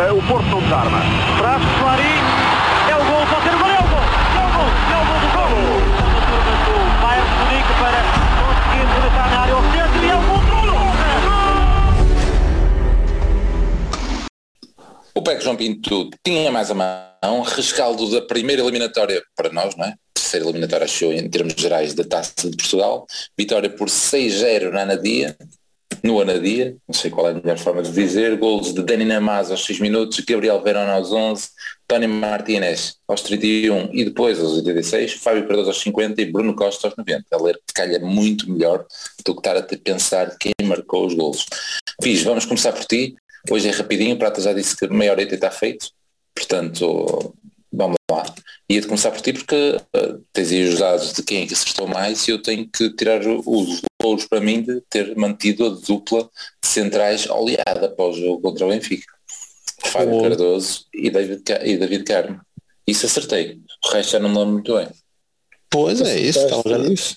Uh, o Porto não desarma. Traz Clarim. É o gol, pode ser o gol, é o gol. É o gol, é o gol do gol. A turma do Bayern de Munique para conseguir rematar na área ao centro e é o gol do O PEC João Pinto tinha mais a mão, rescaldo da primeira eliminatória para nós, não é? Terceira eliminatória achou em termos gerais da Taça de Portugal, vitória por 6-0 na Anadia, no Anadia, não sei qual é a melhor forma de dizer, golos de Dani Namaz aos 6 minutos, Gabriel Verona aos 11, Tony Martinez aos 31 e depois aos 86, Fábio Cardoso aos 50 e Bruno Costa aos 90. A ler calha muito melhor do que estar a pensar quem marcou os golos. Fiz, vamos começar por ti, Hoje é rapidinho, Prata já disse que meia hora está feito, portanto, vamos lá. Ia-te começar por ti porque uh, tens aí os dados de quem é que acertou mais e eu tenho que tirar os louros para mim de ter mantido a dupla de centrais oleada para o jogo contra o Benfica. Fábio oh. Cardoso e David, e David Carmo. Isso acertei. O resto já não me lembro muito bem. Pois é, isso. Então, isso.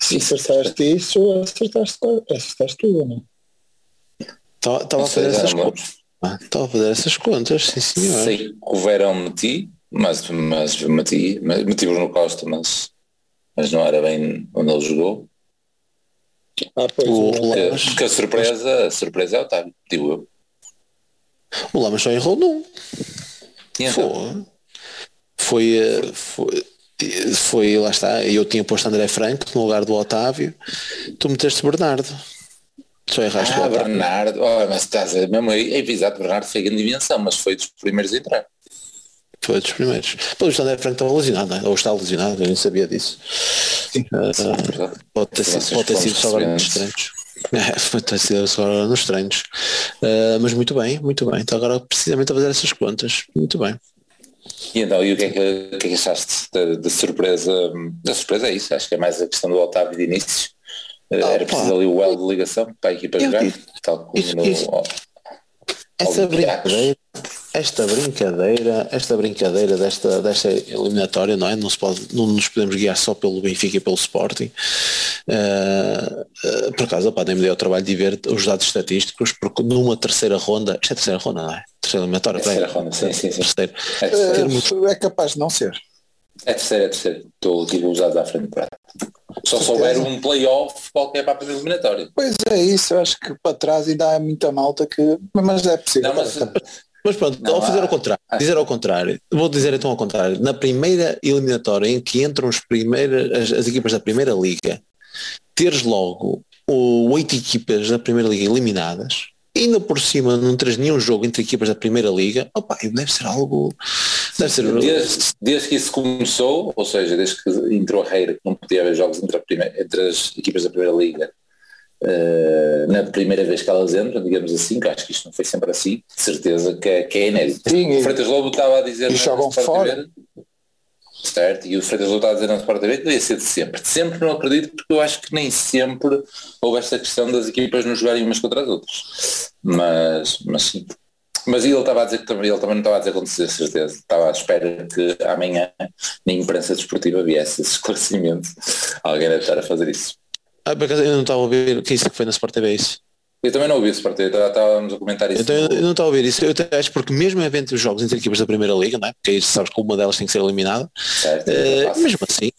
Se acertaste isso, acertaste, acertaste tudo, não é? Estava a fazer essas contas. Estava a fazer essas contas, sim senhor. Sei que o Verão meti, mas, mas meti, meti Bruno Costa, mas, mas não era bem onde ele jogou. Ah, pois, o, porque, porque a surpresa, a surpresa é o Otávio, digo eu. O Lamas só errou num. Então? Foi, foi, foi, foi, lá está, eu tinha posto André Franco no lugar do Otávio, tu meteste Bernardo. Só erraste ah, Bernardo, oh, mas estás a mesmo aí, é exato, Bernardo foi grande dimensão, mas foi dos primeiros a entrar. Foi dos primeiros. Pelo visto André Franco estava lesionado, é? ou está lesionado, eu nem sabia disso. Uh, pode ter, sido, pode ter sido só agora nos treinos. É, pode ter sido só nos treinos. Uh, mas muito bem, muito bem. Então agora precisamente a fazer essas contas. Muito bem. E então, e o que é que, que, é que achaste da surpresa? Da surpresa é isso, acho que é mais a questão do Otávio de início era preciso ali o L de ligação para a equipa jogar, tal como isso, no, isso. essa brincadeira, esta brincadeira, esta brincadeira desta, desta eliminatória, não é? Não, se pode, não nos podemos guiar só pelo Benfica e pelo Sporting. Uh, uh, por acaso, pá, nem me deu o trabalho de ver os dados estatísticos, porque numa terceira ronda, isto é terceira ronda, não é? Terceira eliminatória, terceira ronda, sim, sim, sim. Terceiro. É, terceiro. é capaz de não ser. É terceira, é terceira. Estou tipo os dados à frente para só souber um playoff qualquer para a primeira eliminatória. Pois é isso, eu acho que para trás ainda há muita malta que. Mas é possível. Não, mas, mas pronto, não, fazer ao contrário, dizer ao contrário, vou dizer então ao contrário, na primeira eliminatória em que entram as, primeiras, as, as equipas da primeira liga, teres logo oito equipas da primeira liga eliminadas, ainda por cima não teres nenhum jogo entre equipas da primeira liga, opa, deve ser algo. Deve ser... Desde, desde, que isso começou, ou seja, desde que entrou a reira, que não podia haver jogos entre, primeira, entre as equipas da primeira liga, uh, na primeira vez que elas entram, digamos assim, que acho que isto não foi sempre assim, de certeza que é, que é inédito. Sim, o Freitas Lobo estava a dizer. E jogam fora. Certo? E o Freitas Lobo estava a dizer na Sport TV devia ser de sempre. De sempre não acredito porque eu acho que nem sempre houve esta questão das equipas não jogarem umas contra as outras. Mas, mas sim. Mas ele estava a dizer que também, ele também não estava a dizer com certeza. Estava à espera que amanhã na imprensa desportiva viesse esse esclarecimento. Alguém deve estar a fazer isso. Ah, por eu não estava a ouvir que isso que foi na Sport TV, é isso? Eu também não ouvi esse partido, estávamos a comentar isso. Então, eu não estava a ouvir isso, eu acho porque mesmo evento os jogos entre equipas da Primeira Liga, não é? porque aí sabes que uma delas tem que ser eliminada, certo, uh, mesmo assim,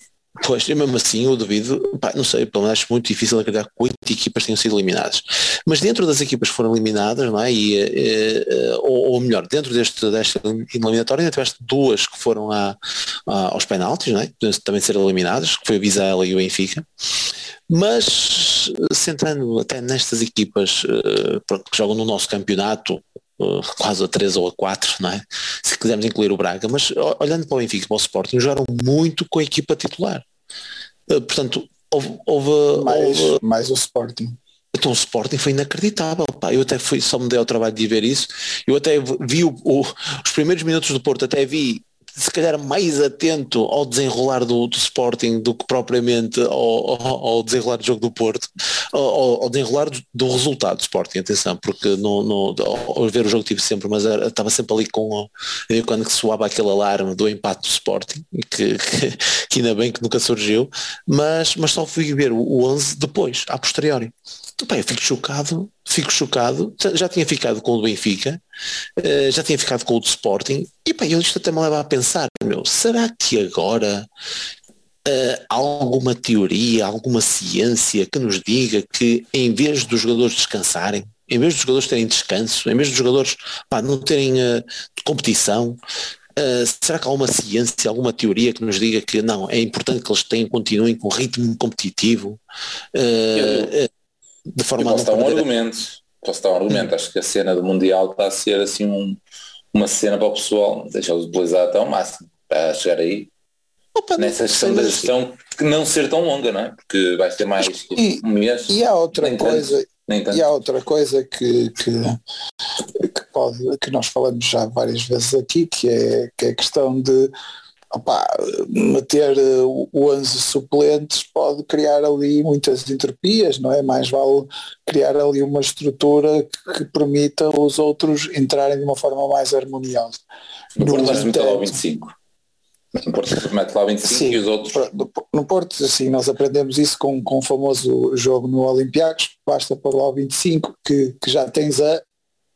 Pois, mesmo assim eu duvido, pá, não sei, pelo menos acho muito difícil acreditar que oito equipas tenham sido eliminadas. Mas dentro das equipas que foram eliminadas, não é? E, e, ou, ou, melhor, dentro deste, desta eliminatória ainda tiveste duas que foram a, a, aos penaltis, não é? Também ser eliminadas, que foi a Vizela e o Benfica. Mas centrando até nestas equipas uh, que jogam no nosso campeonato, quase a 3 ou a 4, não é? Se quisermos incluir o Braga, mas olhando para o Benfica e para o Sporting, jogaram muito com a equipa titular. Uh, portanto, houve, houve, mais, houve... mais o Sporting. Então o Sporting foi inacreditável, pá. Eu até fui, só me dei ao trabalho de ver isso. Eu até vi o, o, os primeiros minutos do Porto, até vi se calhar mais atento ao desenrolar do, do Sporting do que propriamente ao, ao, ao, desenrolar do jogo do Porto, ao, ao desenrolar do, do, resultado do Sporting, atenção, porque no, no, ao ver o jogo tive sempre, mas era, estava sempre ali com quando que soava aquele alarme do empate do Sporting, que, que, que, ainda bem que nunca surgiu, mas, mas só fui ver o, o 11 depois, a posteriori. Então, pá, eu fico chocado fico chocado, já tinha ficado com o Benfica, uh, já tinha ficado com o do Sporting, e pá, eu isto até me leva a pensar, meu, será que agora uh, alguma teoria, alguma ciência que nos diga que em vez dos jogadores descansarem, em vez dos jogadores terem descanso, em vez dos jogadores pá, não terem uh, competição, Uh, será que há alguma ciência, alguma teoria que nos diga que não, é importante que eles tenham, continuem com ritmo competitivo? Uh, de forma posso a dar um argumento, posso dar um argumento, acho que a cena do Mundial está a ser assim um, uma cena para o pessoal, deixá-los utilizar até ao máximo para chegar aí. Opa, nessa questão da gestão que não ser tão longa, não é? Porque vai ser mais e, um mês. E há outra coisa, tanto, e há outra coisa que, que, que, pode, que nós falamos já várias vezes aqui, que é, que é a questão de opa, meter o 11 suplentes pode criar ali muitas entropias, não é? Mais vale criar ali uma estrutura que, que permita os outros entrarem de uma forma mais harmoniosa. No, no Porto, 25. No Porto mete lá 25 Sim, e os outros. No Porto, assim, nós aprendemos isso com, com o famoso jogo no Olympiacos, basta pôr lá o 25, que, que já tens a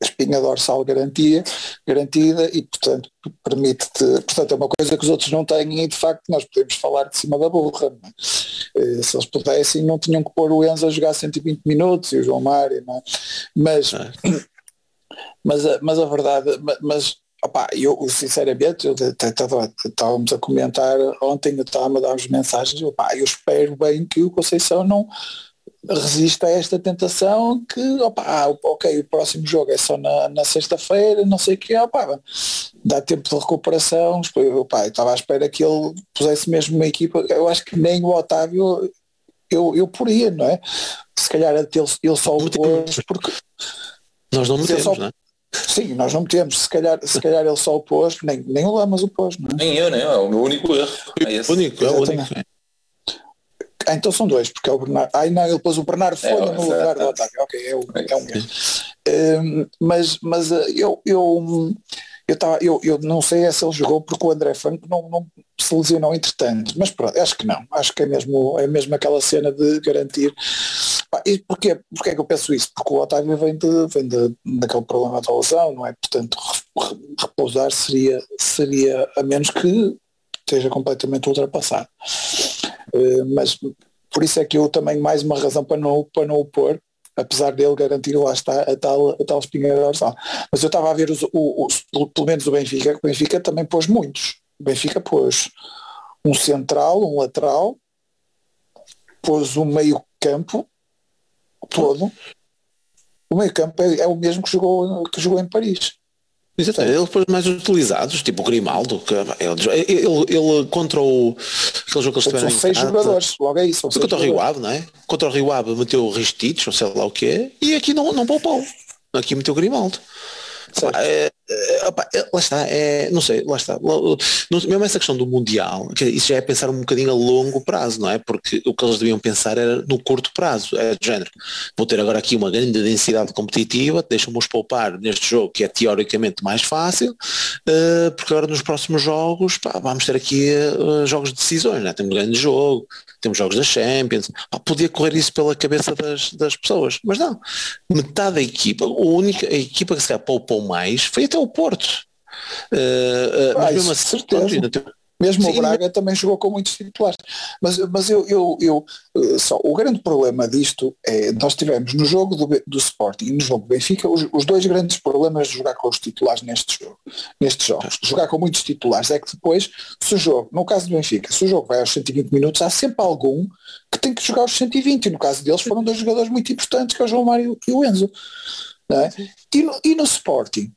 espinha dorsal garantia, garantida e portanto permite-te, portanto é uma coisa que os outros não têm e de facto nós podemos falar de cima da burra. É? Eh, se eles pudessem não tinham que pôr o Enzo a jogar 120 minutos e o João Mário, é? mas, é. mas, mas a verdade, mas Opa, eu sinceramente, eu estávamos a comentar ontem, eu estava a dar as mensagens, opa, eu espero bem que o Conceição não resista a esta tentação que, opa, ah, ok, o próximo jogo é só na, na sexta-feira, não sei o que, opa, dá tempo de recuperação, opa, eu estava à espera que ele pusesse mesmo uma equipa, eu acho que nem o Otávio eu, eu poria, não é? Se calhar ele, ele só o pôs porque nós não metemos, só, não é? Sim, nós não metemos, se calhar, se calhar ele só o pôs, nem, nem o Lamas o pôs, não é? Nem eu, nem eu, é o meu único erro. É esse. único, é o único. Ah, então são dois, porque é o Bernardo. Ai não, ele pôs o Bernardo Folha é, no lugar do Otávio. Ok, é, o, é um erro. Um, mas mas uh, eu, eu, eu, tava, eu, eu não sei se ele jogou porque o André Franco não, não se lesionou entretanto, mas pronto, acho que não. Acho que é mesmo, é mesmo aquela cena de garantir e porquê, porquê é que eu penso isso? Porque o Otávio vem, de, vem de, daquele problema da lesão, não é? Portanto, repousar seria, seria a menos que esteja completamente ultrapassado. Uh, mas por isso é que eu também mais uma razão para não, para não o pôr, apesar dele garantir lá está a tal, a tal espinha dorsal. Mas eu estava a ver os, os, pelo menos o Benfica, o Benfica também pôs muitos. O Benfica pôs um central, um lateral, pôs um meio campo, todo, o meio campo é, é, o mesmo que jogou, que jogou em Paris. Exatamente, ele foi mais utilizados, tipo o Grimaldo, que ele, ele, ele contra o aquele jogo que eles tiveram. São seis jogadores, logo é isso. Contra o Rio Ave, não é? Contra o Rio Ave meteu o Ristich, ou sei lá o que é, e aqui não, não poupou. Aqui meteu o Grimaldo. É, é, opa, é, lá está, é, não sei, lá está. Mesmo essa questão do Mundial, isso já é pensar um bocadinho a longo prazo, não é? Porque o que eles deviam pensar era no curto prazo, é de género. Vou ter agora aqui uma grande densidade competitiva, deixam-nos poupar neste jogo que é teoricamente mais fácil, uh, porque agora nos próximos jogos pá, vamos ter aqui jogos de decisões, né? temos um grande jogo, temos jogos da Champions, pá, podia correr isso pela cabeça das, das pessoas, mas não. Metade da equipa, a única a equipa que se calhar poupou mais foi até o Porto. Uh, uh, mas mesmo assim, certeza. Mesmo Sim, o Braga também jogou com muitos titulares. Mas, mas eu, eu, eu, eh, só, o grande problema disto é, nós tivemos no jogo do, do Sporting e no jogo do Benfica os, os, dois grandes problemas de jogar com os titulares neste jogo, nestes jogos. Jogar com muitos titulares é que depois, se o jogo, no caso do Benfica, se o jogo vai aos 120 minutos, há sempre algum que tem que jogar aos 120 e no caso deles foram dois jogadores muito importantes que é o João Mário e o Enzo. É? E, no, e no Sporting,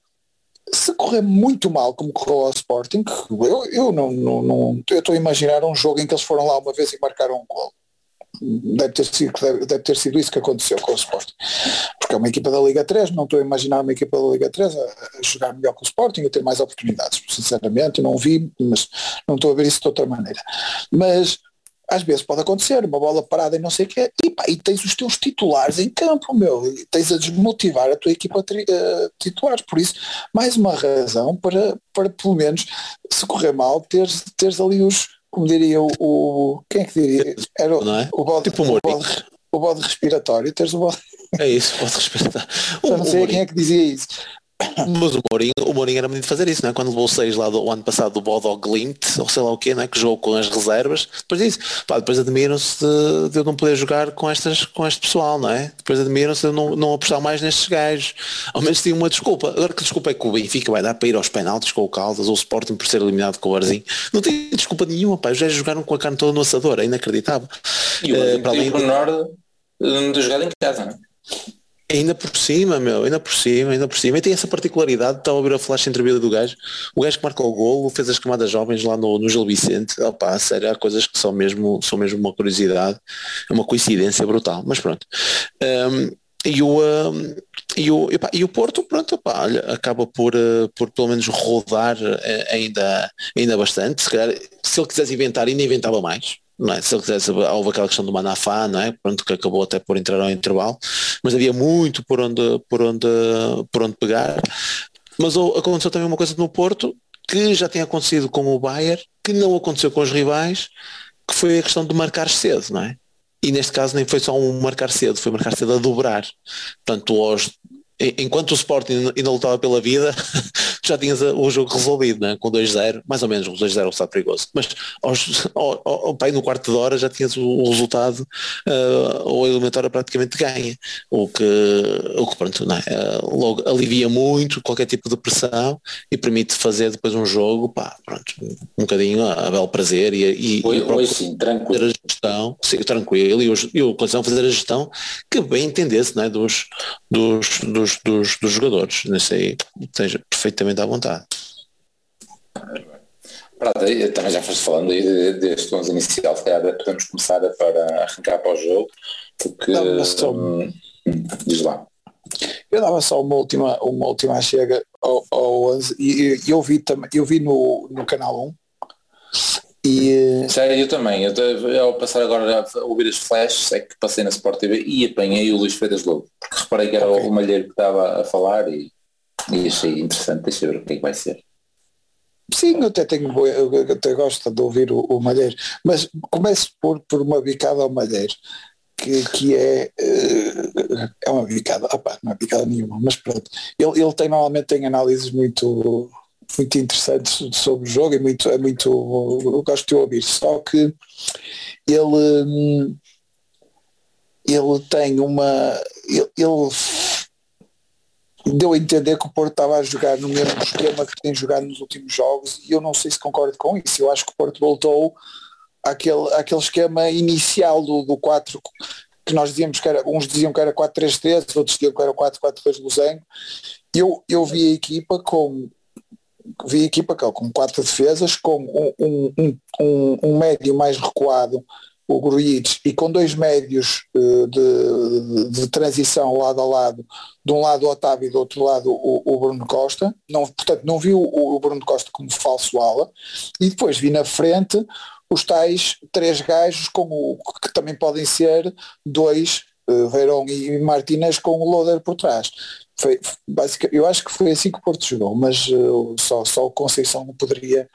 se correr muito mal como correu ao Sporting, eu, eu não, não, não eu estou a imaginar um jogo em que eles foram lá uma vez e marcaram um gol. Deve ter, sido, deve, ter sido isso que aconteceu com o Sporting. Porque é uma equipa da Liga 3, não estou a imaginar uma equipa da Liga 3 a, a jogar melhor que o Sporting, a ter mais oportunidades. Sinceramente, não vi, mas não estou a ver isso de outra maneira. Mas às vezes pode acontecer, uma bola parada e não sei o quê, e, pá, e tens os teus titulares em campo, meu, e tens a desmotivar a tua equipa tri, uh, titulares. Por isso, mais uma razão para, para pelo menos, se correr mal, teres, teres ali os, como diria o, o quem é que diria? Era o, é? o bode, tipo o, bode, o bode respiratório, teres o bode É isso, pode respeitar. Eu não sei quem é que dizia isso. Mas o Mourinho, o Mourinho era muito de fazer isso, não é? Quando levou seis lá do ano passado do Bodo Glint, ou sei lá o quê, não é? Que jogou com as reservas, depois disse, pá, depois admiram-se de, de, eu não poder jogar com, estas, com este pessoal, não é? Depois admiram-se de eu não, não apostar mais nestes gajos. Ao menos tinha uma desculpa. Agora que desculpa é que o Benfica vai dar para ir aos penaltis com o Caldas ou o Sporting por ser eliminado com o Arzinho. Não tem desculpa nenhuma, pá. Os gajos jogaram com a carne toda no assador, é inacreditável. E o uh, para além de... Norte de jogar em casa, não é? Ainda por cima, meu, ainda por cima, ainda por cima. E tem essa particularidade, estava a ver a flash entrevista do gajo, o gajo que marcou o golo, fez as camadas jovens lá no, no Gil Vicente, opá, sério, há coisas que são mesmo, são mesmo uma curiosidade, é uma coincidência brutal, mas pronto. Um, e o, um, e o, epá, e o Porto, pronto, epá, olha, acaba por, uh, por pelo menos rodar uh, ainda, ainda bastante. Se calhar, se ele quisesse inventar, ainda inventava mais não é? Se ele quisesse, houve aquela questão do Manafá, não é? Pronto, que acabou até por entrar ao intervalo, mas havia muito por onde, por onde, por onde pegar. Mas aconteceu também uma coisa no Porto, que já tinha acontecido com o Bayern, que não aconteceu com os rivais, que foi a questão de marcar cedo, não é? E neste caso nem foi só um marcar cedo, foi marcar cedo a dobrar. Portanto, aos enquanto o Sporting ainda lutava pela vida, já tinhas o jogo resolvido, né? com 2-0, mais ou menos, o 2-0 está perigoso. Mas aos, ao, ao, pai no quarto de hora já tinhas o, o resultado, uh, ou a eliminatória praticamente ganha. O que, o que pronto, não é? Uh, logo alivia muito qualquer tipo de pressão e permite fazer depois um jogo, pá, pronto, um bocadinho a, a belo prazer e, e, e sim, tranquilo. a gestão, sim, tranquilo, e o, e o coleção fazer a gestão que bem entendesse não é? dos, dos, dos, dos, dos jogadores. Nesse aí esteja perfeitamente à vontade. Pronto, também já foste falando aí deste 11 inicial, se calhar podemos começar para arrancar para o jogo, porque só, hum, diz lá. Eu dava só uma última, uma última chega ao, ao 11 e eu vi, também, eu vi no, no canal 1 e... Sério, eu também. Eu, ao passar agora a ouvir as flashes, é que passei na Sport TV e apanhei o Luís Freitas Lobo. Porque reparei que era okay. o Malheiro que estava a falar e, e achei interessante. Deixa ver o que é que vai ser. Sim, eu até tenho eu até gosto de ouvir o, o Malheiro, mas começo por, por uma bicada ao Malheiro, que, que é, eh, é uma bicada, opa, não é bicada nenhuma, mas pronto. Ele, ele tem normalmente tem análises muito muito interessantes sobre o jogo e muito, é muito eu gosto de ouvir, só que ele ele tem uma ele, ele deu a entender que o Porto estava a jogar no mesmo esquema que tem jogado nos últimos jogos e eu não sei se concordo com isso. Eu acho que o Porto voltou àquele, àquele esquema inicial do, do 4 que nós dizíamos que era, uns diziam que era 4-3-3, outros diziam que era 4-4-2 Luzengo. Eu, eu vi a equipa com vi a equipa com quatro defesas, com um, um, um, um médio mais recuado, o Grujic, e com dois médios uh, de, de, de, transição lado a lado, de um lado o Otávio e do outro lado o, o Bruno Costa, não, portanto não vi o, o, Bruno Costa como falso ala, e depois vi na frente os tais três gajos com o, que também podem ser dois, uh, Verón e Martínez com o Loader por trás. Foi, basicamente, eu acho que foi assim que o Porto jogou, mas uh, só, só o Conceição poderia,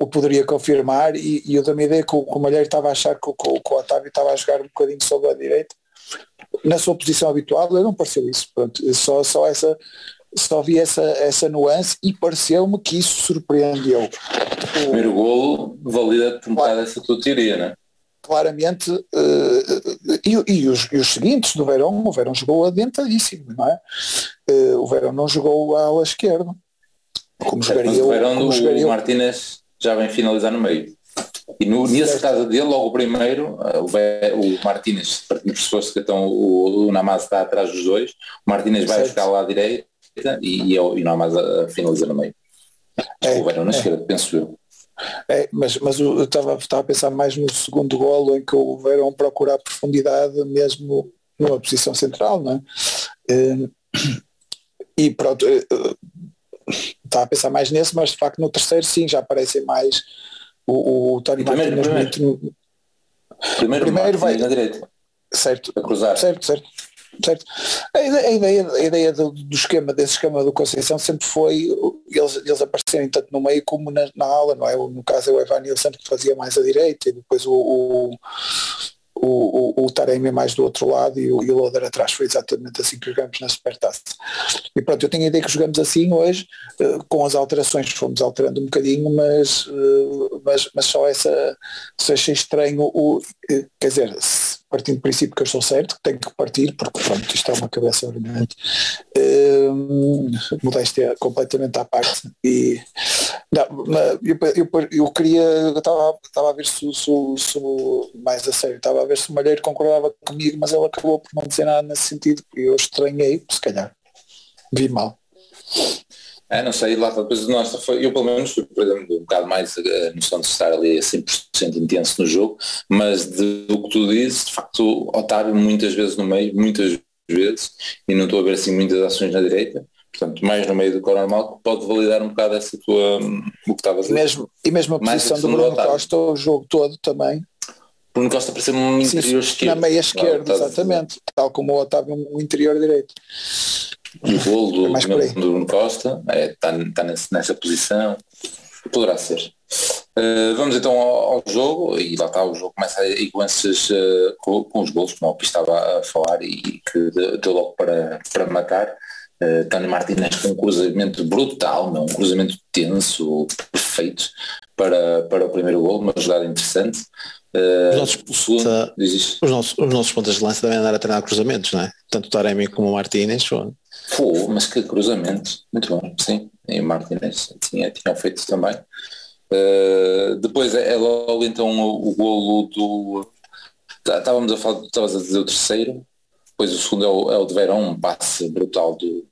o poderia confirmar e, e eu dou-me ideia que o, que o Malheiro estava a achar que o, que o Otávio estava a jogar um bocadinho sobre a direita na sua posição habitual, eu não pareceu isso, pronto, só, só essa só vi essa, essa nuance e pareceu-me que isso surpreendeu. O primeiro golo valida um bocado essa tua teoria, não é? claramente, uh, e, e, os, e, os, seguintes do Verão, o Verão jogou adiantadíssimo, não é? Uh, o Verão não jogou à ala esquerda. Como jogaria o Verão como jogaria o Martínez já vem finalizar no meio. E no, nesse caso dele, logo o primeiro, o, o Martínez, pressuposto que então o, o Namaz está atrás dos dois, o Martínez vai buscar lá à direita e, e, e o Namaz a, a finaliza no meio. É, o Verão na é. esquerda, penso eu. É, mas, mas eu estava, a pensar mais no segundo golo em que o Verão procurar profundidade mesmo numa posição central, não é? Eh, e pronto, eh, estava a pensar mais nesse, mas de facto no terceiro sim, já aparecem mais o, o Tony primeiro, Martínez primeiro. Muito... Primeiro, primeiro vai na direita. Certo, a cruzar. certo, certo certo? A ideia, a ideia, do, do, esquema, desse esquema do Conceição sempre foi eles, eles aparecerem tanto no meio como na, na ala, não é? No caso é o Evan Nilsson que fazia mais à direita e depois o, o, o, o, o Taremi mais do outro lado e o, e o Loader atrás. Foi exatamente assim que jogamos na Supertaça. E pronto, eu tenho a ideia que jogamos assim hoje, uh, com as alterações, fomos alterando um bocadinho, mas, uh, mas, mas só essa, se achei estranho, o, uh, quer dizer, partindo do princípio que eu estou certo, que tenho que partir, porque pronto, isto é uma cabeça brilhante, uh, modéstia completamente à parte. E não, eu, eu, eu queria, estava, estava a ver se, se, mais a sério, estava a ver se o Malheiro concordava comigo, mas ele acabou por não dizer nada nesse sentido, e eu estranhei, se calhar, vi mal. É, não sei, lá depois de nós foi, eu pelo menos fui perdendo um bocado mais a noção de estar ali a 100% intenso no jogo, mas de, do que tu dizes, de facto, Otávio muitas vezes no meio, muitas vezes, e não estou a ver assim muitas ações na direita, portanto, mais no meio do que normal, que pode validar um bocado essa tua, o que estavas a dizer. Mesmo, e mesmo a posição do Bruno Costa, o jogo todo também. Bruno Costa ser um interior Sim, esquerdo. Na meia esquerda, exatamente, tal como o Otávio no interior direito. O gol do, é do Bruno Costa está é, tá, tá nessa posição, poderá ser. Uh, vamos então ao, ao, jogo e lá está o jogo começa aí com esses uh, com, com, os gols como o Pi estava a falar e que deu logo para, para matar uh, Tony Martinez com um cruzamento brutal não? um cruzamento tenso perfeito para, para o primeiro gol uma jogada interessante uh, os, nossos, segundo, os, nossos, os nossos pontas de lança devem andar a treinar cruzamentos não é? tanto o Taremi como o Martinez Pô, mas que cruzamento, muito bom, sim. E o Martinez tinha, tinha feito também. Uh, depois é, é, logo então o, o golo do. Tá, estávamos a falar, estavas a dizer o terceiro, depois o segundo é o, é o de Verão, um passe brutal do,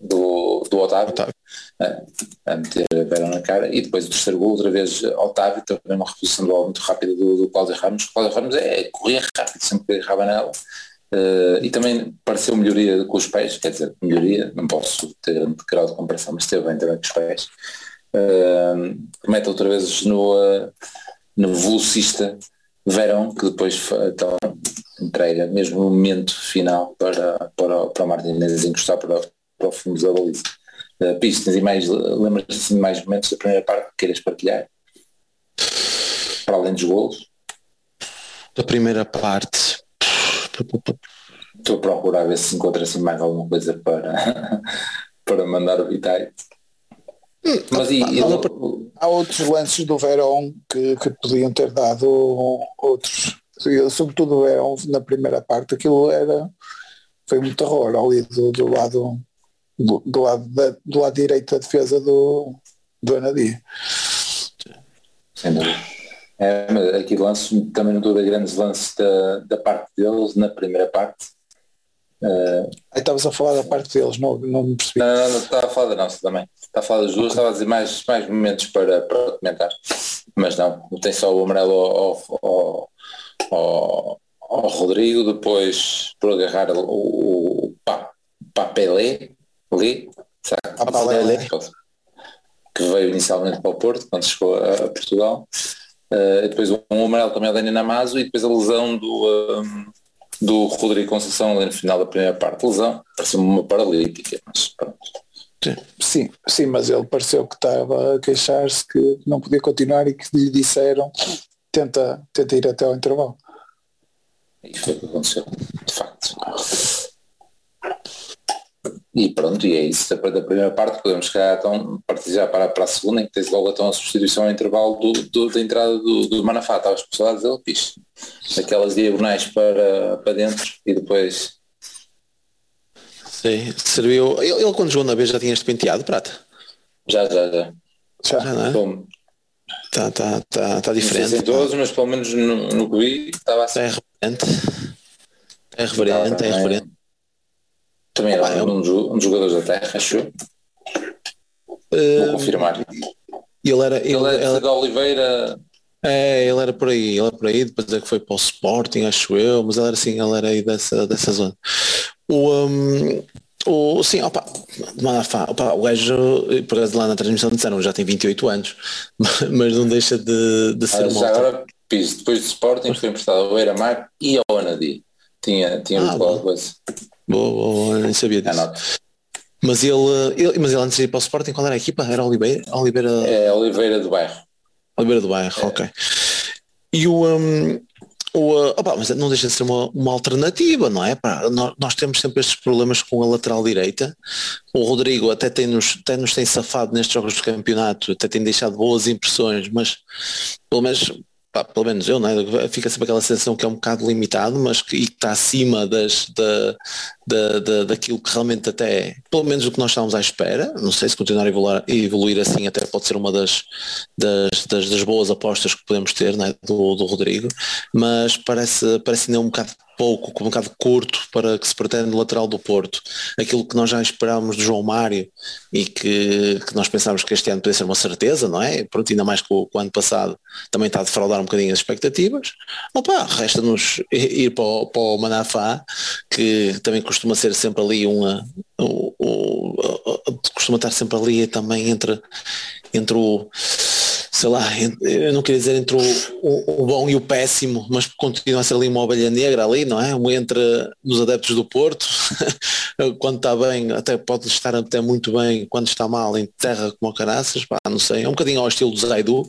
do, do Otávio, Otávio. A, a meter Verão na cara, e depois o terceiro gol, outra vez Otávio, também uma reposição de bola muito rápida do, do Cláudio Ramos. O Cláudio Ramos é correr rápido, sempre que agarrava nela. Uh, e também pareceu melhoria com os pés, quer dizer, melhoria, não posso ter grande grau de comparação, mas esteve bem também com os pés. Uh, mete outra vez no, uh, no velocista Verão, que depois então, entrega mesmo o momento final para, para, para o Martinez encostar para, para o fundo da baliza. Uh, e mais, lembras-te assim de mais momentos da primeira parte que queiras partilhar? Para além dos golos? Da primeira parte, Estou a procurar ver se encontro assim mais alguma coisa para, para mandar o Vitaly. Hum, Mas e, e, há outros lances do Verón que, que podiam ter dado outros. Sobretudo o Verón na primeira parte, aquilo era foi muito terror ali do, do lado do, do, lado da, do lado direito da defesa do, do Anadia. Sem dúvida. É, aqui lance, também não ver grandes lances da, da parte deles na primeira parte. Uh, estavas a falar da parte deles, não, não me percebi. Não, não, não estava a falar da nossa também. Está a falar das duas, estava a dizer mais, mais momentos para, para comentar. Mas não, tem só o amarelo ao, ao, ao, ao Rodrigo, depois por agarrar o, o Papelé, ali, sabe? que veio inicialmente para o Porto, quando chegou a, a Portugal. Uh, depois um amarelo também ao Dani Namazo e depois a lesão do, um, do Rodrigo Conceição ali no final da primeira parte. Lesão, pareceu-me uma paralítica, mas pronto. Sim, sim, mas ele pareceu que estava a queixar-se que não podia continuar e que lhe disseram tenta, tenta ir até ao intervalo. E foi o que aconteceu, de facto. E pronto, e é isso da, da primeira parte, podemos chegar então partir já para, para a segunda, em que tens logo então a substituição ao intervalo do, do, da entrada do, do Manafá, estavas com saudades dele, pixe. Aquelas diagonais para, para dentro e depois. Sim, serviu. Ele, ele quando jogou na vez já tinha este penteado prata? Já, já, já. Já, já não é? Está tá, tá, tá diferente. Não sei todos, mas pelo menos no, no que vi estava assim. É reverente. É reverente, é reverente. Também era um, um dos jogadores da Terra, acho eu. Uh, Vou confirmar. Ele era. Ele, ele é de Oliveira. É, ele era por aí, ele era por aí, depois é que foi para o Sporting, acho eu, mas ele era assim, ele era aí dessa, dessa zona. O, um, o, sim, opa, Manafá, opa, o gajo, por acaso lá na transmissão disseram, já tem 28 anos, mas não deixa de, de ser ah, agora, piso, depois do Sporting foi emprestado ao Beira Mar e ao Anadi. Tinha, tinha ah, muito coisa. Boa, boa, nem sabia disso. É mas ele, ele, mas ele antes de ir para o Sporting, qual era a equipa? Era Oliveira? Oliveira... É Oliveira do Bairro. Oliveira do Bairro, é. ok. E o, um, o, uh, opa, mas não deixa de ser uma, uma alternativa, não é? Pá, nós, nós, temos sempre estes problemas com a lateral direita. O Rodrigo até tem-nos até nos tem safado nestes jogos do campeonato, até tem deixado boas impressões, mas pelo menos pá, pelo menos eu, não é? fica sempre aquela sensação que é um bocado limitado, mas que está acima das, da, da, da, daquilo que realmente até, é, pelo menos o que nós estávamos à espera, não sei se continuar a evoluir, evoluir assim até pode ser uma das, das, das, das boas apostas que podemos ter é? do, do Rodrigo, mas parece, parece ainda um bocado pouco, um bocado curto para que se pretende lateral do Porto. Aquilo que nós já esperávamos do João Mário e que, que nós pensávamos que este ano podia ser uma certeza, não é? Pronto, ainda mais que o, o ano passado também está a defraudar um bocadinho as expectativas. Opa, resta-nos ir para o, para o Manafá, que também costuma ser sempre ali uma. O, o, costuma estar sempre ali também entre, entre o sei lá, eu não queria dizer entre o, o, o, bom e o péssimo, mas continua a ser ali uma ovelha negra ali, não é? Entre os adeptos do Porto, quando está bem, até pode estar até muito bem, quando está mal em terra como caraças, pá, não sei, é um bocadinho ao estilo do Zaidu,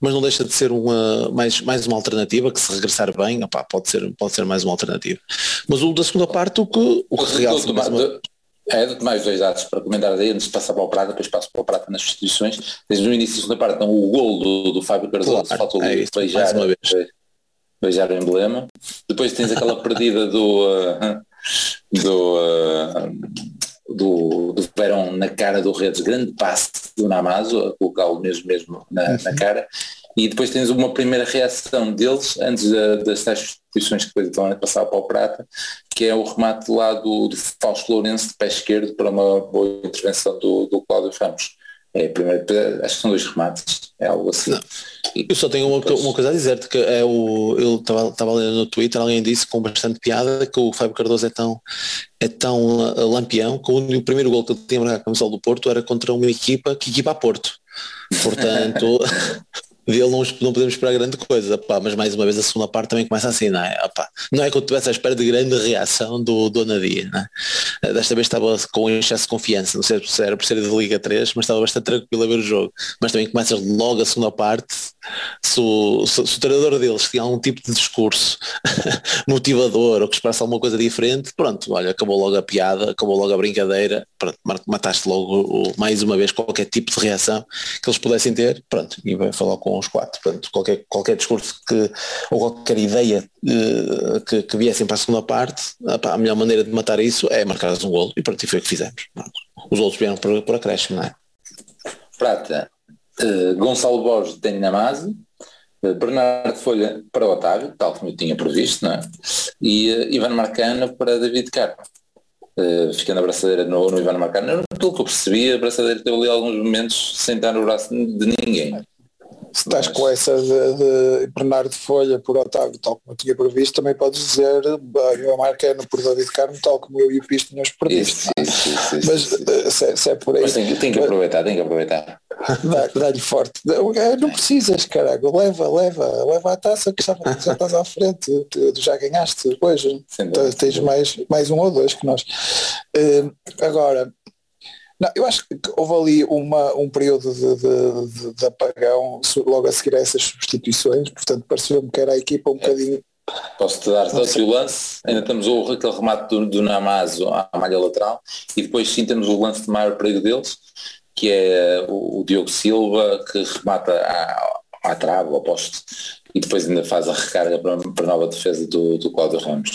mas não deixa de ser uma, mais, mais uma alternativa, que se regressar bem, opá, pode, ser, pode ser mais uma alternativa. Mas o da segunda parte, o que, o que realça mais uma... É, mais dois dados para comentar aí, antes de passar para o Prata, depois passo para o Prata nas substituições. Desde no início da segunda parte, então, o gol do, do Fábio Cardoso, claro, falta o é beijar, uma vez. beijar o emblema. Depois tens aquela perdida do, uh, do, uh, do, do Verão na cara do Redes, grande passe do Namazo, a colocá-lo mesmo, mesmo na, na uhum. cara e depois tens uma primeira reação deles, antes das tais substituições que depois vão passar para o Prata, que é o remate lá do, do Fausto Lourenço de pé esquerdo para uma boa intervenção do, do Cláudio Ramos. É primeiro, acho que são dois remates, é algo assim. Não. Eu só tenho uma, uma coisa a dizer-te, que é o. Eu estava lendo no Twitter, alguém disse com bastante piada que o Fábio Cardoso é tão, é tão lampião que o, primeiro gol que ele tinha marcado com o do Porto era contra uma equipa que equipa a Porto. Portanto, dele não, não podemos esperar grande coisa, pá, mas mais uma vez a segunda parte também começa assim, não é? Não é que eu estivesse à espera de grande reação do Dona Dia, é? Desta vez estava com excesso de confiança, não sei se era por ser de Liga 3, mas estava bastante tranquilo a ver o jogo. Mas também começas logo a segunda parte, se o, se, se o treinador deles tinha algum tipo de discurso motivador ou que expressa alguma coisa diferente, pronto, olha, acabou logo a piada, acabou logo a brincadeira, pronto, mataste logo mais uma vez qualquer tipo de reação que eles pudessem ter, pronto, e vai falar com os quatro. Portanto, qualquer, qualquer discurso que, ou qualquer ideia uh, que, que viessem para a segunda parte, a melhor maneira de matar isso é marcar um golo. E pronto, e foi o que fizemos. Os outros vieram por, por acréscimo, não é? Prata, uh, Gonçalo Borges tem na base, uh, Bernardo Folha para Otávio, tal como eu tinha previsto, não é? E uh, Ivan Marcano para David Carmo. Uh, ficando a braçadeira no, no Ivan Marcano. Pelo que eu percebi, a braçadeira teve ali alguns momentos sem estar no braço de ninguém se estás com essa de, de, Bernardo Folha por Otávio, tal como eu tinha previsto, também podes dizer eu marcando por David Carmo, tal como eu e o Pisto tínhamos previsto. Isso, isso, isso, Mas eh, se, se, é por aí. Mas tem, tem que aproveitar, tem que aproveitar. Dá-lhe forte. Não precisas, caralho. Leva, leva, leva a taça que já, já estás à frente. Tu já ganhaste hoje. Tens mais, mais um ou dois que nós. Uh, agora, não, eu acho que houve ali uma, um período de, de, de, de apagão logo a seguir a essas substituições, portanto pareceu-me que era a equipa um é. bocadinho. Posso-te dar só o lance, ainda temos o, aquele remate do, do Namazo à malha lateral e depois sim temos o lance de maior perigo deles, que é o, o Diogo Silva que remata à, à trave, ao poste, e depois ainda faz a recarga para, para a nova defesa do, do Cláudio Ramos.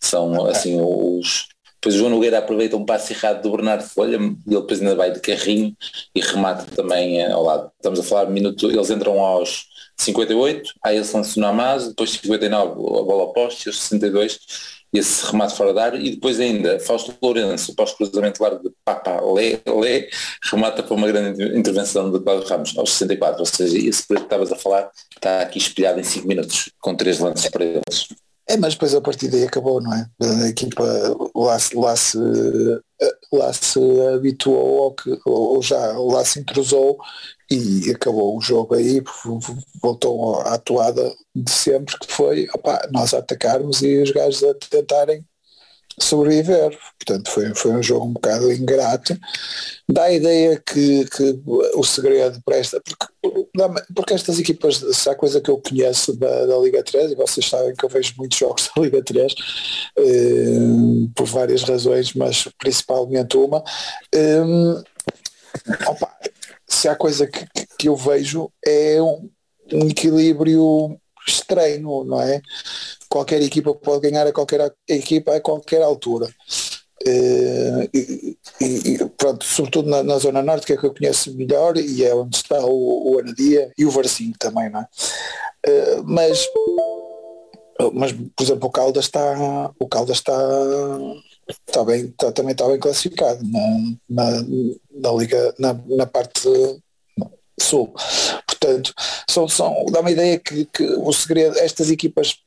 São assim os, depois o João Nogueira aproveita um passe errado do Bernardo Folha ele depois ainda vai de carrinho e remata também eh, ao lado. Estamos a falar minuto, eles entram aos 58, aí eles lançam no Amazo, depois 59 a bola oposta, aos 62 esse remate fora da área e depois ainda Fausto Lourenço, pós-cruzamento largo de Papa Lé, Lé, remata para uma grande intervenção de Cláudio Ramos aos 64, ou seja, esse preto que estavas a falar está aqui espelhado em 5 minutos, com três lances para eles. É, mas depois a partir daí acabou, não é? A equipa lá, lá, se, lá se habituou ou, que, ou já lá se intrusou e acabou o jogo aí, voltou à atuada de sempre que foi opa, nós atacarmos e os gajos a tentarem sobreviver. Portanto, foi, foi um jogo um bocado ingrato. Dá a ideia que, que o segredo para esta, porque porque estas equipas, se há coisa que eu conheço da, da Liga 3, e vocês sabem que eu vejo muitos jogos da Liga 3, eh, por várias razões, mas principalmente uma, eh, opa, se há coisa que, que eu vejo é um, um equilíbrio estranho, não é? Qualquer equipa pode ganhar a qualquer equipa a qualquer altura. Uh, e, e, pronto, sobretudo na, na, zona norte que é que eu conheço melhor e é onde está o, o Anadia e o Varzinho também, não é? Uh, mas, mas, por exemplo, o Caldas está, o Caldas está, está bem, está, também está bem classificado na, na, na liga, na, na parte sul. Portanto, são, são, dá uma ideia que, que o segredo, estas equipas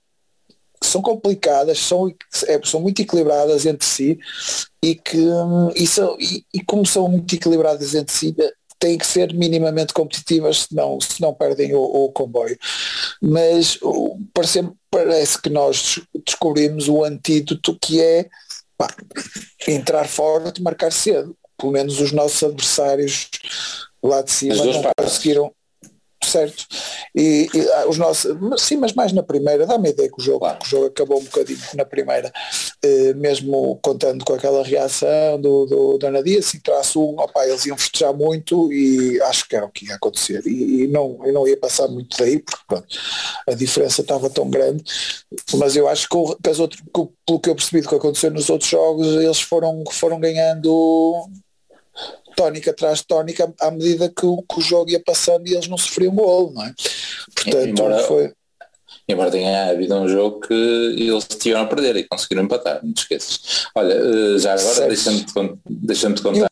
são complicadas, são, é, são muito equilibradas entre si e que e, são, e, e, como são muito equilibradas entre si têm que ser minimamente competitivas senão, senão perdem o, o comboio. Mas parece, parece que nós descobrimos o antídoto que é pá, entrar forte, marcar cedo. Pelo menos os nossos adversários lá de cima não conseguiram certo? E, e ah, os nossos, sim, mas mais na primeira, dá-me ideia que o jogo, que o jogo acabou um bocadinho na primeira, eh, mesmo contando com aquela reação do, do Dona Dia, se entrasse um, opa, eles iam festejar muito e acho que era o que ia acontecer. E, e não, eu não ia passar muito daí, porque pronto, a diferença estava tão grande, mas eu acho que, que as outras, que, pelo que eu percebi do que aconteceu nos outros jogos, eles foram, foram ganhando tónica atrás de tónica à medida que o, que o jogo ia passando e eles não sofriam golo, não é? Portanto, embora, foi... Embora tenha havido um jogo que eles tiveram a perder e conseguiram empatar, não te esqueças. Olha, eh, já agora deixa-me deixa de contar.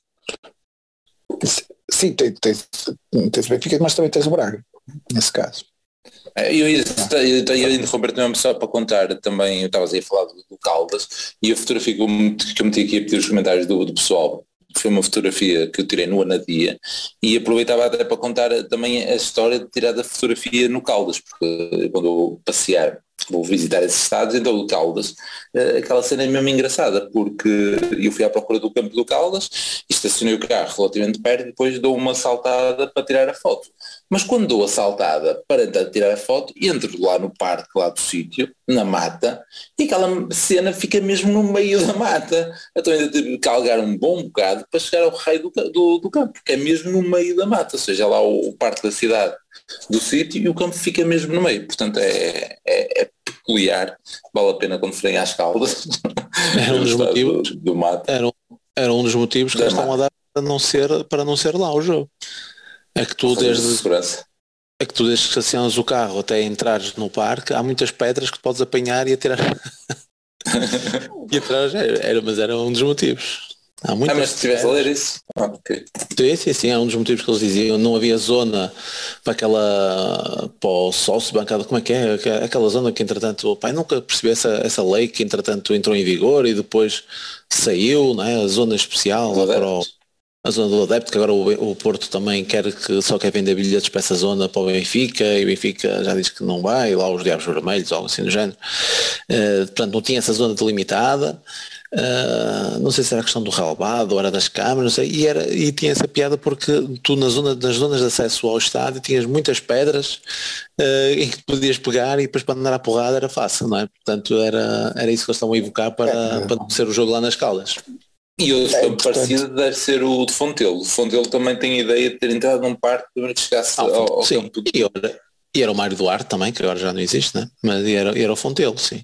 Sim, tens, tens, tens o Benfica, mas também tens o Braga, nesse caso. É, eu ia, eu ia interromper também só para contar também, eu estava a falar do, do Caldas e a fotografia que eu meti aqui a pedir os comentários do, do pessoal foi uma fotografia que eu tirei no Anadia e aproveitava até para contar também a história de tirar a fotografia no Caldas, porque quando eu passear vou visitar esses estados, então o Caldas, eh, aquela cena é mesmo engraçada, porque eu fui à procura do campo do Caldas, estacionei o carro relativamente perto e depois dou uma saltada para tirar a foto. Mas quando dou a saltada para tirar a foto, entro lá no parque lá do sítio, na mata, e aquela cena fica mesmo no meio da mata. Então ainda tive que calgar um bom bocado para chegar ao raio do, do, do campo, que é mesmo no meio da mata, ou seja, lá o, o parque da cidade do sítio e o campo fica mesmo no meio. Portanto é, é, é peculiar, vale a pena quando forem às caldas. Era um dos motivos do, do mato. Era, era um dos motivos que eles estão a dar para não ser, para não ser lá o jogo. É que tu desde. segurança. É que tu desde que estacionas o carro até entrares no parque, há muitas pedras que podes apanhar e atirar. e atrás era, mas era um dos motivos. Há ah, mas se estivesse a ler isso. Ah, okay. Sim, sim, sim, é um dos motivos que eles diziam. Não havia zona para aquela para o sócio bancada, como é que é? Aquela zona que entretanto, o pai nunca percebeu essa, essa lei que entretanto entrou em vigor e depois saiu, não é? A zona especial para o, a zona do adepto, que agora o, o, Porto também quer que só quer vender bilhetes para essa zona para o Benfica e o Benfica já diz que não vai, lá os Diabos Vermelhos, algo assim do género. Uh, portanto, não tinha essa zona delimitada. Uh, não sei se era a questão do relvado ou era das câmaras, não sei, e, era, e tinha essa piada porque tu na zona, nas zonas de acesso ao estádio tinhas muitas pedras uh, em que podias pegar e depois para andar a porrada era fácil, não é? Portanto era, era isso que eles estão a evocar para, é. para não ser o jogo lá nas caldas. E outro é, campo parecido deve ser o de Fontelo. O Fontelo também tem a ideia de ter entrado num parque para que chegasse ah, ao, ao sim. campo. E, era, e era o Mário Duarte também, que agora já não existe, né? mas era, era o Fontelo, sim.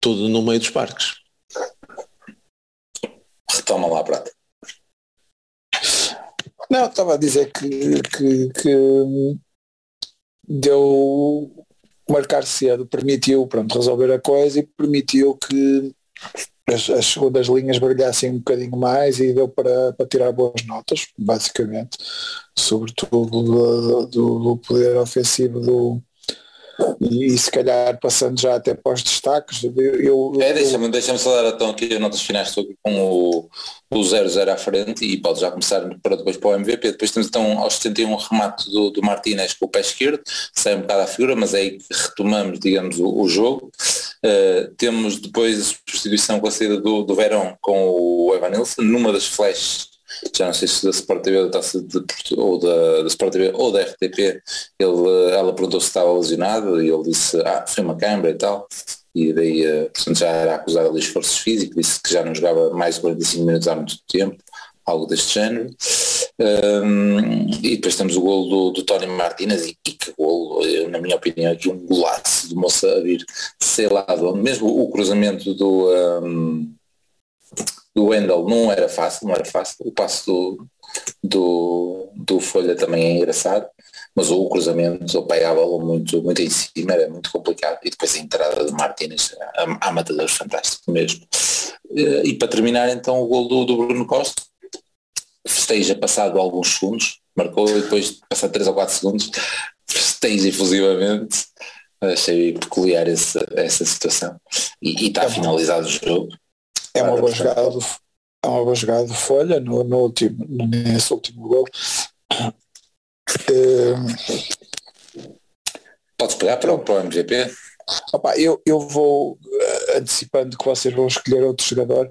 Tudo no meio dos parques. Retoma lá, Prata. Não, estava a dizer que, que, que deu marcar cedo, permitiu pronto, resolver a coisa e permitiu que as, as segundas linhas brilhassem um bocadinho mais e deu para, para tirar boas notas, basicamente, sobretudo do, do, do poder ofensivo do, e, se calhar passando já até para os destaques. Eu, eu, é, deixa-me deixa só dar então aqui as notas finais estou com o, o 0-0 à frente e pode já começar para depois para o MVP. Depois temos então aos 71 remate do, do Martínez com o pé esquerdo, sai um bocado à figura, mas é aí que retomamos, digamos, o, o jogo. Uh, temos depois a substituição com a saída do, do Verão com o Evanilson, numa das flashes já não sei se da Sport TV da ou da, da Sport TV ou da RTP, ele, ela perguntou se estava lesionado e ele disse, ah, foi uma câimbra e tal, e daí, uh, portanto, já era acusado de esforços físicos, disse que já não jogava mais de 45 minutos há muito tempo, algo deste género. Um, e depois temos o golo do, do Tony Martínez e, que golo, na minha opinião, aqui um golaço de moça a vir, sei lá de onde, mesmo o cruzamento do, um, do Wendel não era fácil, não era fácil, o passo do, do, do Folha também é engraçado, mas o cruzamento, o bola muito, muito em cima, era muito complicado, e depois a entrada de Martínez, a, a matador fantástico mesmo. E para terminar então o gol do, do Bruno Costa, festeja passado alguns segundos, marcou e depois passado 3 ou 4 segundos, festeja efusivamente. Achei peculiar essa, essa situação. E, está é finalizado o jogo. É uma boa jogada do, é uma boa jogada do Folha no, no último, nesse último gol. Podes pegar para o, para o MGP? Opa, eu, eu vou uh, antecipando que vocês vão escolher outro jogador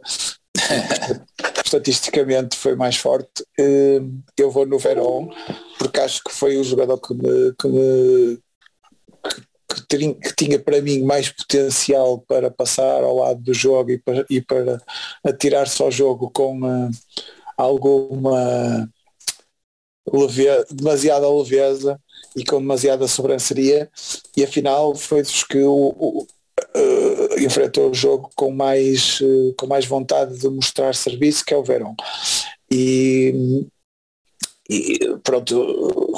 estatisticamente foi mais forte. Hum, eu vou no Verón, porque acho que foi o jogador que me, que, me, que, que tinha para mim mais potencial para passar ao lado do jogo e para, e para atirar-se ao jogo com uh, alguma demasiada leveza e com demasiada sobranceria e afinal foi dos que o, o uh, enfrentou o jogo com mais, uh, com mais vontade de mostrar serviço, que é o Verão. E, e pronto,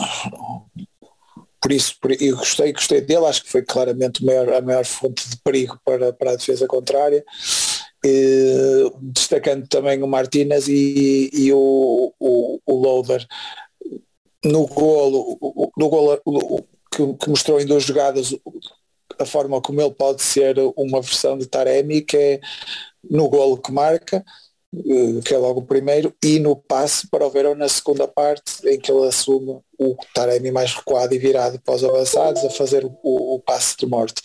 por isso por, eu gostei, gostei dele, acho que foi claramente maior, a maior fonte de perigo para, para a defesa contrária. E, destacando também o Martínez e, e o, o, o Loader no golo, no golo que, que, mostrou em duas jogadas a forma como ele pode ser uma versão de Taremi, que é no golo que marca, eh, que é logo o primeiro, e no passe para o Verão na segunda parte, em que ele assume o Taremi mais recuado e virado para os avançados a fazer o, o passe de morte.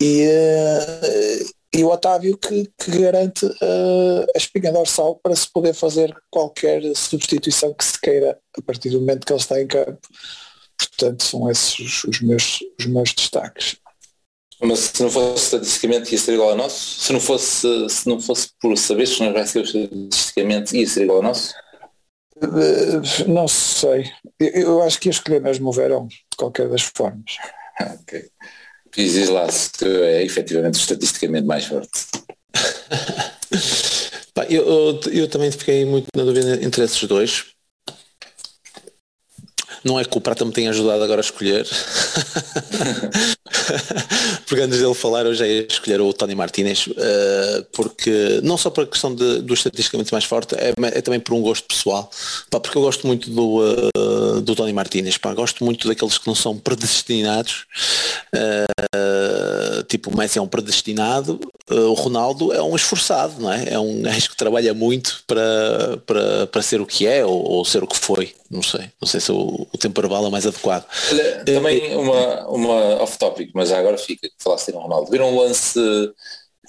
E, eh, e o Otávio que, que garante uh, a espinha dorsal para se poder fazer qualquer substituição que se queira a partir do momento que ele está em campo. Portanto, são esses os, meus, os meus destaques. Mas se não fosse estatisticamente ia ser igual ao nosso? Se não fosse, se não fosse por saber se não vai ser estatisticamente ia ser igual ao nosso? Uh, não sei. Eu, eu, acho que ia escolher mesmo o verão, de qualquer das formas. ok. Dizes lá se é efetivamente estatisticamente mais forte. eu, eu, eu, também fiquei muito na dúvida entre esses dois. Não é que o Prata me tenha ajudado agora a escolher. porque antes dele falar eu já ia escolher o Tony Martinez, uh, porque não só por a questão de, do estatisticamente mais forte, é, é, também por um gosto pessoal, pá, porque eu gosto muito do, uh, do Tony Martinez, pá, gosto muito daqueles que não são predestinados, uh, tipo o Messi é um predestinado, o Ronaldo é um esforçado, não é? É um gajo que trabalha muito para, para, para ser o que é ou, ou ser o que foi, não sei, não sei se o, o tempo verbal é mais adequado. Olha, também uma, uma off-topic, mas agora fica que falasse em Ronaldo. Viram um lance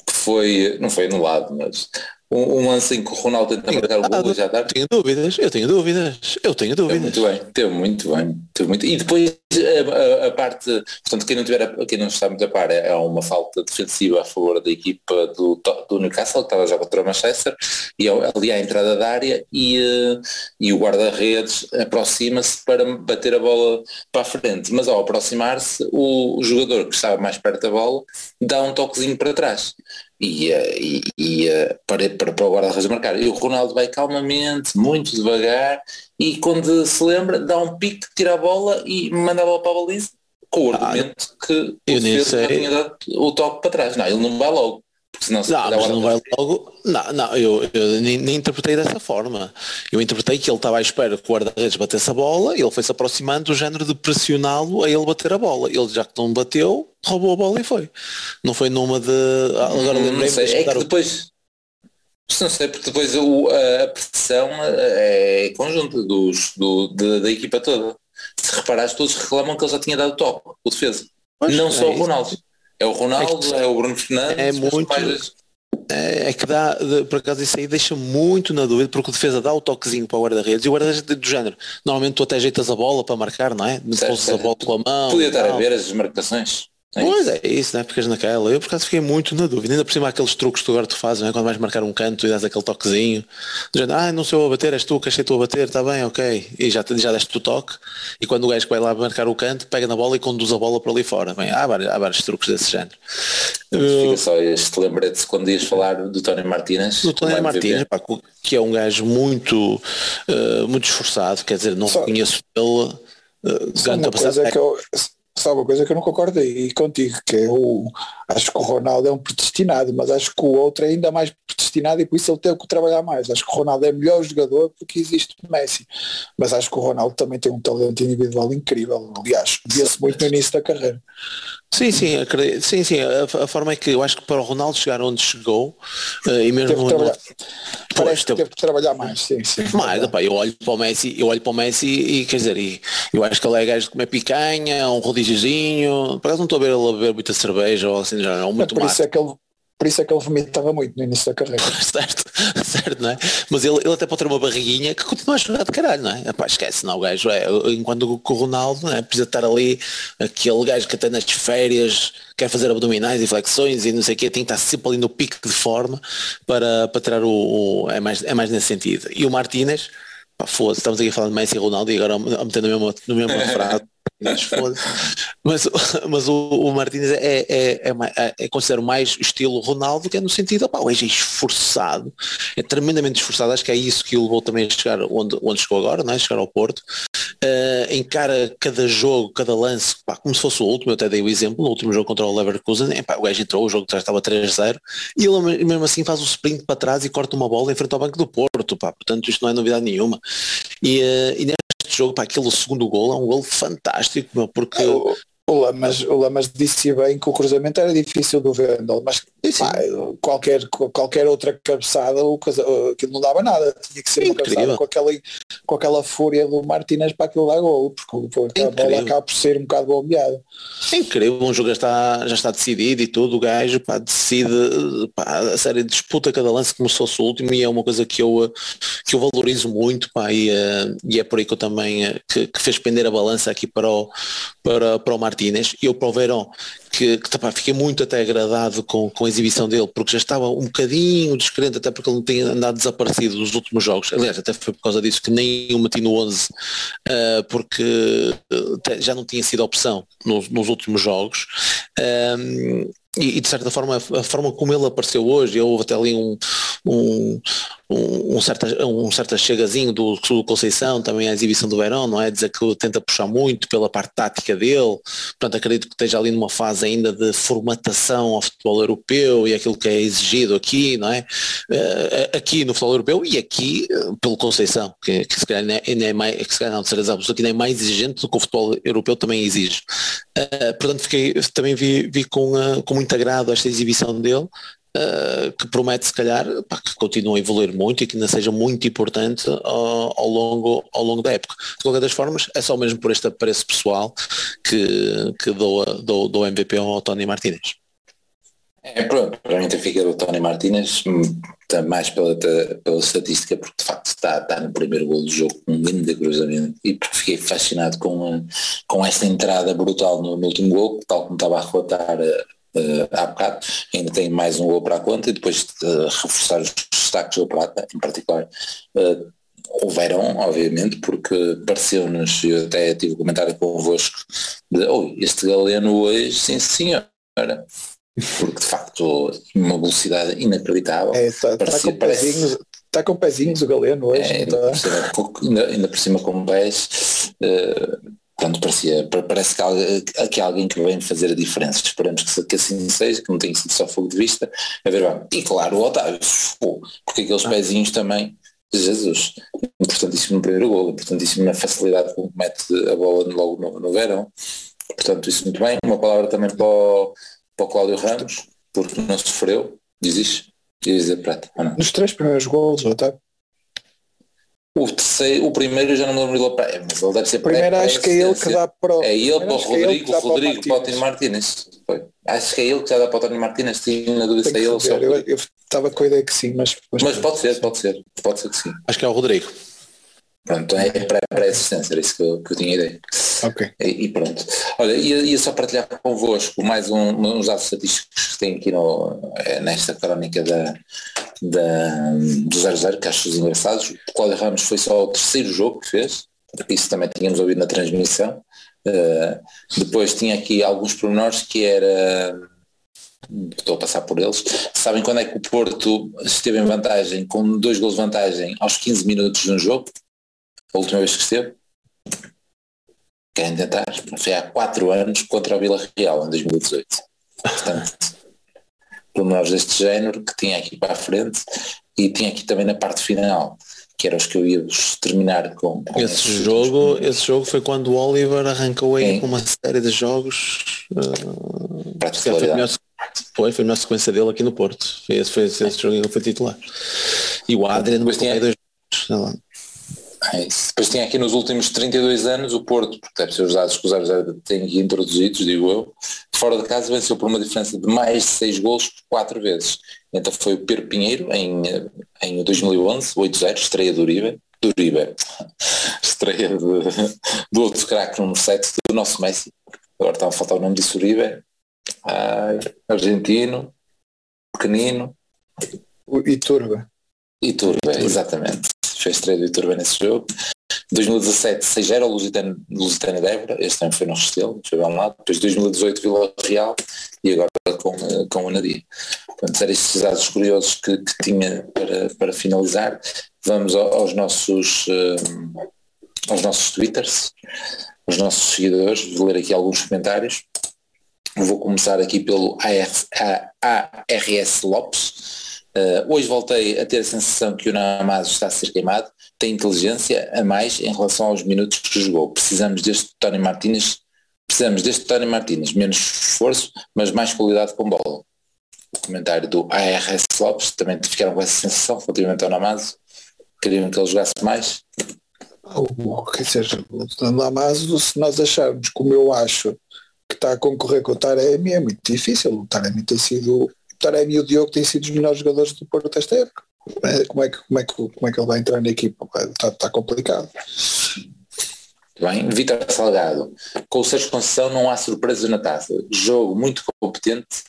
que foi, não foi anulado, mas um, um lance em que o Ronaldo tenta marcar o gol já tarde. Tenho dúvidas, eu tenho dúvidas, eu tenho dúvidas. Muito bem, teve muito bem. Teve muito... E depois a, a, a, parte, portanto, quem não, tiver, quem não está muito a par é, é uma falta defensiva a favor da equipa do, do Newcastle, que estava já contra o Manchester, e ali à entrada da área e, eh, e o guarda-redes aproxima-se para bater a bola para a frente. Mas ao aproximar-se, o, o jogador que estava mais perto da bola dá um toquezinho para trás e, e, e para, para, para o guarda-redes marcar. E o Ronaldo vai calmamente, muito devagar, e quando se lembra, dá um pique, tira a bola e manda a bola para a baliza, com o ah, argumento ah, que o defesa tinha dado o toque para trás. Não, ele não vai logo. Porque senão não, mas não vai logo. Não, não eu, eu nem, nem, interpretei dessa forma. Eu interpretei que ele estava à espera que o guarda-redes batesse a bola e ele foi-se aproximando do género de pressioná-lo a ele bater a bola. Ele já que não bateu, roubou a bola e foi. Não foi numa de. Ah, agora hum, lembrei é que depois. Não sei, porque depois o, a pressão é conjunta dos, do, de, da equipa toda. Se reparares, todos reclamam que ele já tinha dado toque, o defesa. Pois não é só o Ronaldo. É o Ronaldo, é, é o Bruno Fernandes. É muito, é, é que dá, por acaso isso aí deixa muito na dúvida, porque o defesa dá o toquezinho para o guarda-redes e o guarda-redes do género. Normalmente tu até ajeitas a bola para marcar, não é? Depois a bola com a mão. Podia estar a ver as marcações. É pois é, isso, né? Ficas naquela. Eu por acaso fiquei muito na dúvida. Ainda por cima aqueles truques que tu agora tu fazes, né? quando vais marcar um canto e dás aquele toquezinho. Dizendo, ah, não sou eu a bater, és tu que achei tu a bater, está bem, ok. E já, já deste o toque. E quando o gajo vai lá marcar o canto, pega na bola e conduz a bola para ali fora. Bem, há, vários, há vários truques desse género. Fica só este lembrete quando ias falar do Tony Martínez. Do Tony Martínez, pá, que é um gajo muito, uh, muito esforçado, quer dizer, não só, conheço ele. Uh, uma coisa que eu, só uma coisa que eu não concordo aí contigo, que é o. Acho que o Ronaldo é um predestinado, mas acho que o outro é ainda mais predestinado e por isso ele teve que trabalhar mais. Acho que o Ronaldo é melhor jogador porque existe Messi. Mas acho que o Ronaldo também tem um talento individual incrível. Aliás, via-se muito no início da carreira. Sim, sim, acredito, sim, sim. A, a, forma é que eu acho que para o Ronaldo chegar onde chegou, uh, e mesmo no, no, parece que teve que trabalhar mais, sim, sim. Mais, opa, eu olho para o Messi, eu olho para o Messi e quer dizer, e, eu acho que ele é gajo de comer picanha, um rodíziozinho, por acaso não estou a ver ele a beber muita cerveja ou assim, já não, muito é por isso é que ele por isso é que ele vomitava muito no início da carreira. certo, certo, não é? Mas ele, ele até pode ter uma barriguinha que continua a jogar de caralho, não é? Epá, esquece, não, o gajo é, enquanto o Ronaldo, é? Precisa estar ali, aquele gajo que até nas férias quer fazer abdominais e flexões e não sei o quê, tem que estar sempre ali no pico de forma para, para tirar o, o é, mais, é mais nesse sentido. E o Martínez, pá, foda estamos aqui a falar de Messi e Ronaldo e agora a meter no mesmo, no mesmo frase. Mas, mas o, o Martínez é, é, é, é, considero mais estilo Ronaldo, que é no sentido, opa, é esforçado, é tremendamente esforçado, acho que é isso que o levou também a chegar onde, onde chegou agora, não é? chegar ao Porto, uh, encara cada jogo, cada lance, como se fosse o último, eu até dei o exemplo, no último jogo contra o Leverkusen, pá, o gajo entrou, o jogo já estava 3-0, e ele mesmo assim faz o sprint para trás e corta uma bola em frente ao banco do Porto, pá, portanto isto não é novidade nenhuma. E, uh, e jogo, para aquele segundo gol é um gol fantástico, meu, porque é, o Lamas, o Lamas disse bem que o cruzamento era difícil do Vendel, mas pá, qualquer, qualquer outra cabeçada o, aquilo não dava nada, tinha que ser uma cabeçada com aquela, com aquela fúria do Martínez para aquilo dar gol, porque a bola acaba por ser um bocado bombeada. É incrível, um jogo já está, já está decidido e tudo, o gajo pá, decide, pá, a série disputa cada lance como se fosse o último e é uma coisa que eu, que eu valorizo muito pá, e, eh, e é por aí que eu também eh, que, que fez pender a balança aqui para o, para, para o Martínez Martínez eu para o Verão que, que tá, fiquei muito até agradado com, com a exibição dele porque já estava um bocadinho descrente até porque ele não tinha andado desaparecido nos últimos jogos. Aliás até foi por causa disso que nem o meti no 11 uh, porque uh, já não tinha sido opção nos, nos últimos jogos. Um, e, e, de certa forma a, a, forma como ele apareceu hoje houve até ali um, um, um, um, certa, um certo chegazinho do, do Conceição, também a exibição do Verão, não é? Dizer que tenta puxar muito pela parte tática dele, portanto acredito que esteja ali numa fase ainda de formatação ao futebol europeu e aquilo que é exigido aqui, não é? Uh, aqui no futebol europeu e aqui uh, pelo Conceição, que, que se calhar ainda é mais, que se calhar não de certeza absoluta, ainda é mais exigente do que o futebol europeu também exige. Uh, portanto fiquei, também vi, vi com, com muito agrado esta exibição dele, uh, que promete se calhar pá, que continue a evoluir muito e que ainda seja muito importante uh, ao, longo, ao longo da época. De qualquer das formas, é só mesmo por este apreço pessoal que, que dou, dou, dou MVP ao Tony Martínez. É, pronto, para mim fica o Tony Martínez, tá mais pela, pela estatística, porque de facto está, está no primeiro gol do jogo com um grande cruzamento e fiquei fascinado com, com esta entrada brutal no, no último gol, tal como estava a relatar uh, há bocado, ainda tem mais um gol para a conta e depois de uh, reforçar os destaques do Prata, em particular uh, o Verão, obviamente, porque pareceu-nos, eu até tive um comentário convosco, de oh, este Galeno hoje, sim senhora, porque de facto uma velocidade inacreditável. É, está, tá com pezinhos, está com pezinhos o Galeno hoje. É, ainda, por cima, ainda, por cima com pés, uh, Portanto, parecia, parece que, que alguém que vem fazer a diferença. Esperamos que, que assim seja, que não tenha sido só fogo de vista. A ver. E claro, o Otávio, porque aqueles pezinhos também, Jesus, importantíssimo no primeiro gol, importantíssimo na facilidade como mete a bola logo no, no verão. Portanto, isso muito bem. Uma palavra também para o, para o Cláudio Ramos, porque não sofreu, diz isso, diz dizer prata. Nos três primeiros gols, Otávio. O terceiro, o primeiro já não me lembro dele para mas ele deve ser Primeiro acho que é ele que dá para o. É ele para o Rodrigo, o Rodrigo para o Tino Martínez. Acho que é ele que já dá para o Tony Martínez, tinha na dúvida se é ele ou se é o eu, Rodrigo. eu estava com a ideia que sim, mas... Mas pode ser, pode ser, pode ser que sim. Acho que é o Rodrigo. Pronto, é para a assistência, era isso que eu, que eu tinha ideia. Ok. E, e pronto. Olha, ia, ia só partilhar convosco mais um, uns dados estatísticos que tem aqui no, eh, nesta crónica da, da, do 00, que acho engraçados. O Cláudio Ramos foi só o terceiro jogo que fez, isso também tínhamos ouvido na transmissão. Uh, depois tinha aqui alguns pormenores que era estou a passar por eles. Sabem quando é que o Porto esteve em vantagem, com dois gols de vantagem aos 15 minutos de um jogo? A última vez que esteve? Querem tentar? Foi há 4 anos contra o Vila Real, em 2018. Portanto, pormenores deste género que tinha aqui para a frente e tinha aqui também na parte final, que eram os que eu ia terminar com. com Esse esses jogo, esse jogo foi quando o Oliver arrancou aí com uma série de jogos. uh, para a foi, a melhor, foi, foi a melhor sequência dele aqui no Porto. Foi esse, foi esse, esse jogo que ele foi titular. E o Adrian Depois tinha dois jogos. É. Depois tinha aqui nos últimos 32 anos o Porto, porque deve ser os dados que os 0 têm introduzidos, digo eu, fora de casa venceu por uma diferença de mais de 6 golos quatro vezes. Então foi o Pedro Pinheiro em, eh, em 2011, 8-0, estreia do Uribe, do Uribe, estreia de- do outro craque número 7, do nosso Messi. Agora está a faltar o nome disso Uribe. Ai, argentino, pequenino, O Iturba. Iturbe, exatamente. Fez estreia do Iturbe nesse jogo. 2017, 6-0 ao Lusitano, Lusitano de Évora, este também foi no Restelo, foi bem lá. Depois 2018 Vila Real e agora com, eh, com o Nadia. Portanto, eram estes dados curiosos que, que tinha para, para finalizar. Vamos ao- aos nossos eh, aos nossos twitters, aos nossos seguidores, vou ler aqui alguns comentários. Vou começar aqui pelo ARS, ARS Lopes. Uh, hoje voltei a ter a sensação que o Namazo está a ser queimado, tem inteligência a mais em relação aos minutos que jogou. Precisamos deste Tony Martínez, precisamos deste Tony Martínez, menos esforço, mas mais qualidade com bola. O comentário do ARS Lopes, também ficaram com essa sensação relativamente ao Namazo, queriam que ele jogasse mais. Quer dizer, o Namazo, se nós acharmos como eu acho que está a concorrer com o Taremi, é muito difícil. O Taremi tem sido. Taremi e o Diogo têm sido os melhores jogadores do Porto esta época. É, Como é que, como é que, como é que ele vai entrar na equipa? Está, está complicado. Bem, Vitor Salgado, com o Sérgio Conceição não há surpresa na taça. Jogo muito competente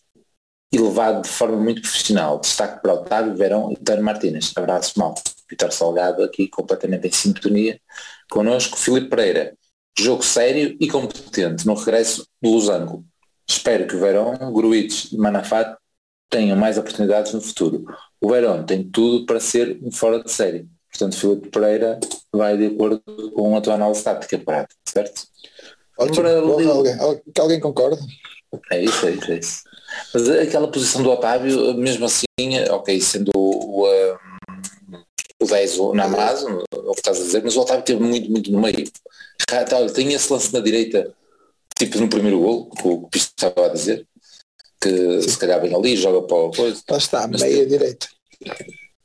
e levado de forma muito profissional. Destaque para Otávio, Verão e Tano Martínez. Abraço mal. Vitor Salgado aqui completamente em sintonia connosco. Filipe Pereira, jogo sério e competente no regresso do Losango. Espero que o Verão, Gruites e tenham mais oportunidades no futuro. O Verão tem tudo para ser um fora de série. Portanto, Filipe Pereira vai de acordo com a tua análise tática, Prato, certo? Ótimo. Para- alguém, al- que alguém concorda? É isso, é isso, é isso. Mas aquela posição do Otávio, mesmo assim, ok, sendo o, o, o 10 o Namazo, o que estás a dizer, mas o Otávio teve muito, muito no meio. Tem esse lance na direita, tipo no primeiro gol, que o Pisto estava a dizer, que se calhar vem ali, joga para o coisa. Lá está, Mas meia direita.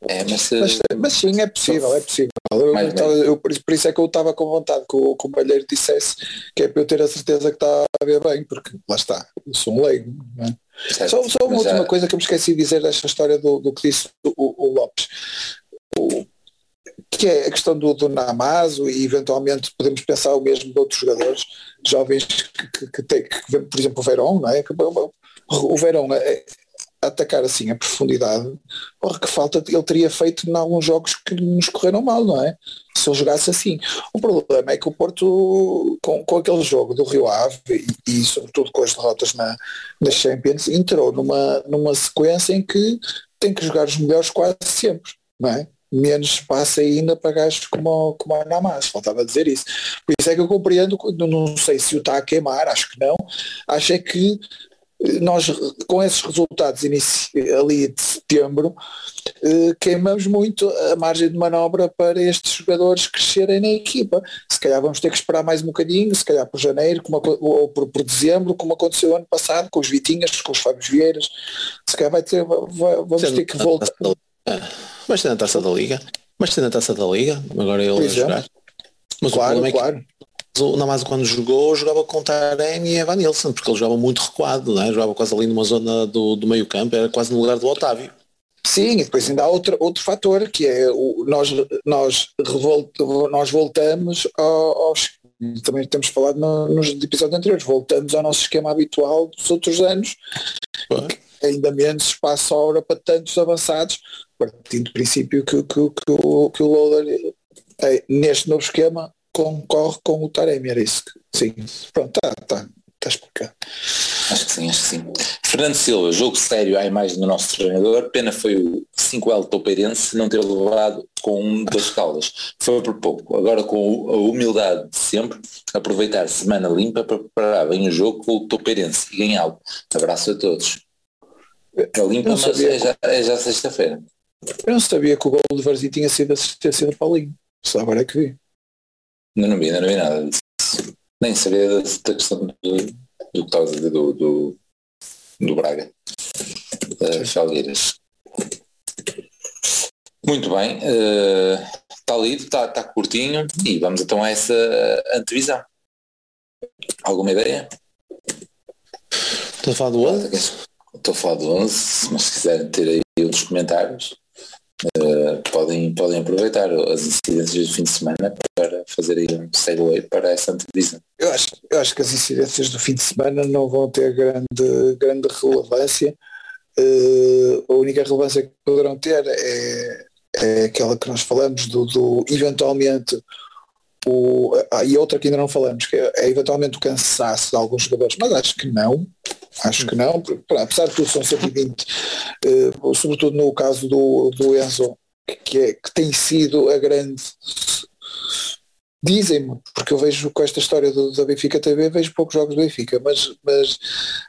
É, mas, Mas, mas sim, é possível, é possível. Eu, eu- por, isso, é que eu estava com vontade que o, que o Malheiro dissesse que é para eu ter a certeza que está a ver bem, porque lá está, eu sou um leigo. é? Só, só uma mas já- última coisa que eu me esqueci de dizer desta história do, do que disse o, o Lopes. O- que é a questão do, do Namazo e eventualmente podemos pensar o mesmo de outros jogadores jovens que, que, que têm, que, por exemplo o Verón, não é? Que, o Verón é, atacar assim a profundidade, porra, que falta ele teria feito em alguns jogos que nos correram mal, não é? Se ele jogasse assim. O problema é que o Porto, com, com aquele jogo do Rio Ave e, e sobretudo com as derrotas na, na Champions, entrou numa, numa sequência em que tem que jogar os melhores quase sempre, não é? Menos espaço ainda para gajos como, como a Namaz, faltava dizer isso. Por isso é que eu compreendo, não sei se o está a queimar, acho que não, acho é que nós com esses resultados ali de setembro eh, queimamos muito a margem de manobra para estes jogadores crescerem na equipa. Se calhar vamos ter que esperar mais um bocadinho, se calhar por janeiro como, ou por, por dezembro, como aconteceu ano passado, com os Vitinhas, com os Fábios Vieiras. Se calhar vai ter, vai, vamos ter que voltar. Mas tem na taça da Liga, mas tem na taça da Liga, agora ele Por vai jogar. Mas claro, o problema é que claro. O Namazo quando jogou, jogava com Taremi e Evan Nilsson, porque ele jogava muito recuado, é? jogava quase ali numa zona do, do meio campo, era quase no lugar do Otávio. Sim, e depois ainda há outro, outro fator que é o, nós, nós, nós voltamos aos também temos falado no, nos episódios anteriores, voltamos ao nosso esquema habitual dos outros anos, ainda menos espaço sobra para tantos avançados, partindo do princípio que, que, que, o, que o Loader é, neste novo esquema concorre com o Taremi, era isso. Sim, pronto, está tá, tá explicado. Acho que sim, acho que sim. Fernando Silva, jogo sério à imagem do nosso treinador, pena foi o 5L topeirense não ter levado com um das caldas. Foi por pouco. Agora com a humildade de sempre, aproveitar semana limpa para preparar bem o jogo com o topeirense e ganhá-lo. Abraço a todos. É limpa, mas é já, é já sexta-feira. Eu não sabia que o gol do Varzim tinha sido assistência do Paulinho. Só agora é que vi. Não, não vi, não, vi nada disso. Nem sabia da, da questão do, do que estava a dizer do, do, do Braga. Das Falgueiras. Muito bem. Está uh, lido, está tá curtinho e vamos então a essa antevisão. Alguma ideia? Estou a falar do 11? Estou a falar do 11, mas se quiserem ter aí outros comentários, uh, podem, podem aproveitar as incidências do fim de semana para fazer aí um segue para essa antevisão. Eu acho, eu acho que as incidências do fim de semana não vão ter grande, grande relevância. Uh, a única relevância que poderão ter é, é aquela que nós falamos do, do eventualmente o, ah, e outra que ainda não falamos, que é, é, eventualmente o cansaço de alguns jogadores, mas acho que não, acho que não, porque, apesar de tudo são 120, uh, sobretudo no caso do, do Enzo, que, é, que tem sido a grande dizem-me, porque eu vejo com esta história do, da Benfica TV, vejo poucos jogos do Benfica, mas, mas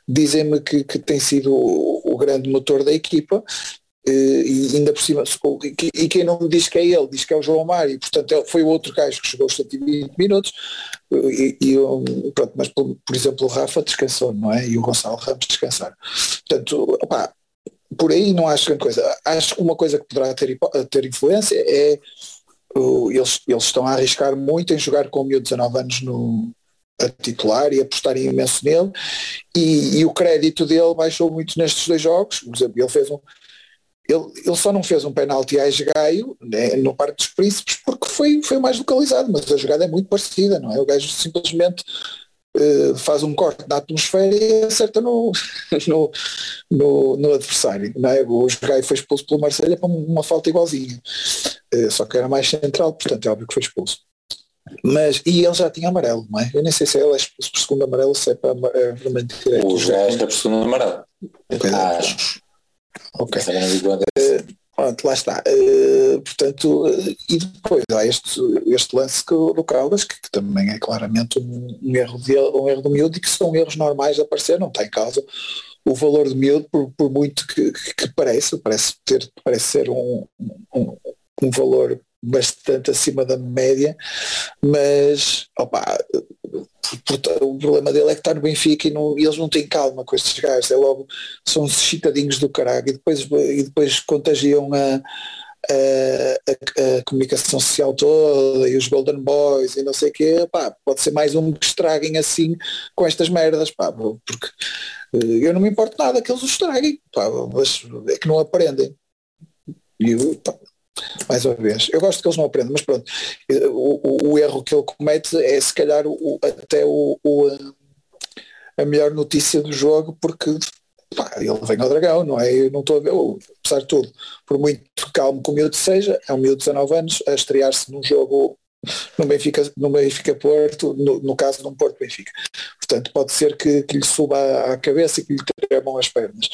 dizem-me que, que tem sido o, o, grande motor da equipa e ainda por cima, e quem não me diz que é ele, diz que é o João Mário, portanto foi o outro gajo que chegou aos 120 minutos, e, e pronto, mas por, por, exemplo o Rafa descansou, não é? E o Gonçalo Ramos descansaram. Portanto, opá, por aí não acho grande coisa. Acho que uma coisa que poderá ter, ter influência é eles, eles estão a arriscar muito em jogar com o de 19 anos no, a titular e apostarem imenso nele e, e, o crédito dele baixou muito nestes dois jogos, por exemplo, ele fez um ele, ele só não fez um penalti a Esgaio né, no Parque dos Príncipes porque foi, foi mais localizado, mas a jogada é muito parecida, não é? O gajo simplesmente uh, faz um corte na atmosfera e acerta no, no, no, no adversário. Não é? O Esgaio foi expulso pelo Marselha para uma falta igualzinha, uh, só que era mais central, portanto é óbvio que foi expulso. Mas, e ele já tinha amarelo, não é? Eu nem sei se ele é expulso por segundo amarelo, se é para é vermelho direito. O Esgaio é por segundo amarelo. Acho. Ok. Uh, pronto, lá está. Uh, portanto, uh, e depois há este, este lance do Caldas, que, que, também é claramente um, um, erro de, um erro do miúdo e que são erros normais de aparecer, não tem causa o valor do miúdo, por, por muito que, que, parece, parece, ter, parece ser um, um, um valor bastante acima da média, mas opa, o problema dele é que está no Benfica e, não, e eles não têm calma com estes gajos, é logo, são chitadinhos do caralho e depois, e depois contagiam a, a, a, a, comunicação social toda e os Golden Boys e não sei o quê, pá, pode ser mais um que estraguem assim com estas merdas, pá, porque eh, eu não me importo nada que eles os estraguem, pá, mas é que não aprendem. E, pá, mais uma vez. Eu gosto que eles não aprendam, mas pronto, o, o, o erro que ele comete é se calhar o, até o, a melhor notícia do jogo, porque pá, ele vem ao dragão, não é? Eu não estou a ver, apesar de tudo, por muito calmo que o miúdo seja, é um miúdo de 19 anos a estrear-se num jogo no Benfica, no Benfica Porto, no, no caso de um Porto Benfica. Portanto, pode ser que, que lhe suba à cabeça e que lhe tremam as pernas.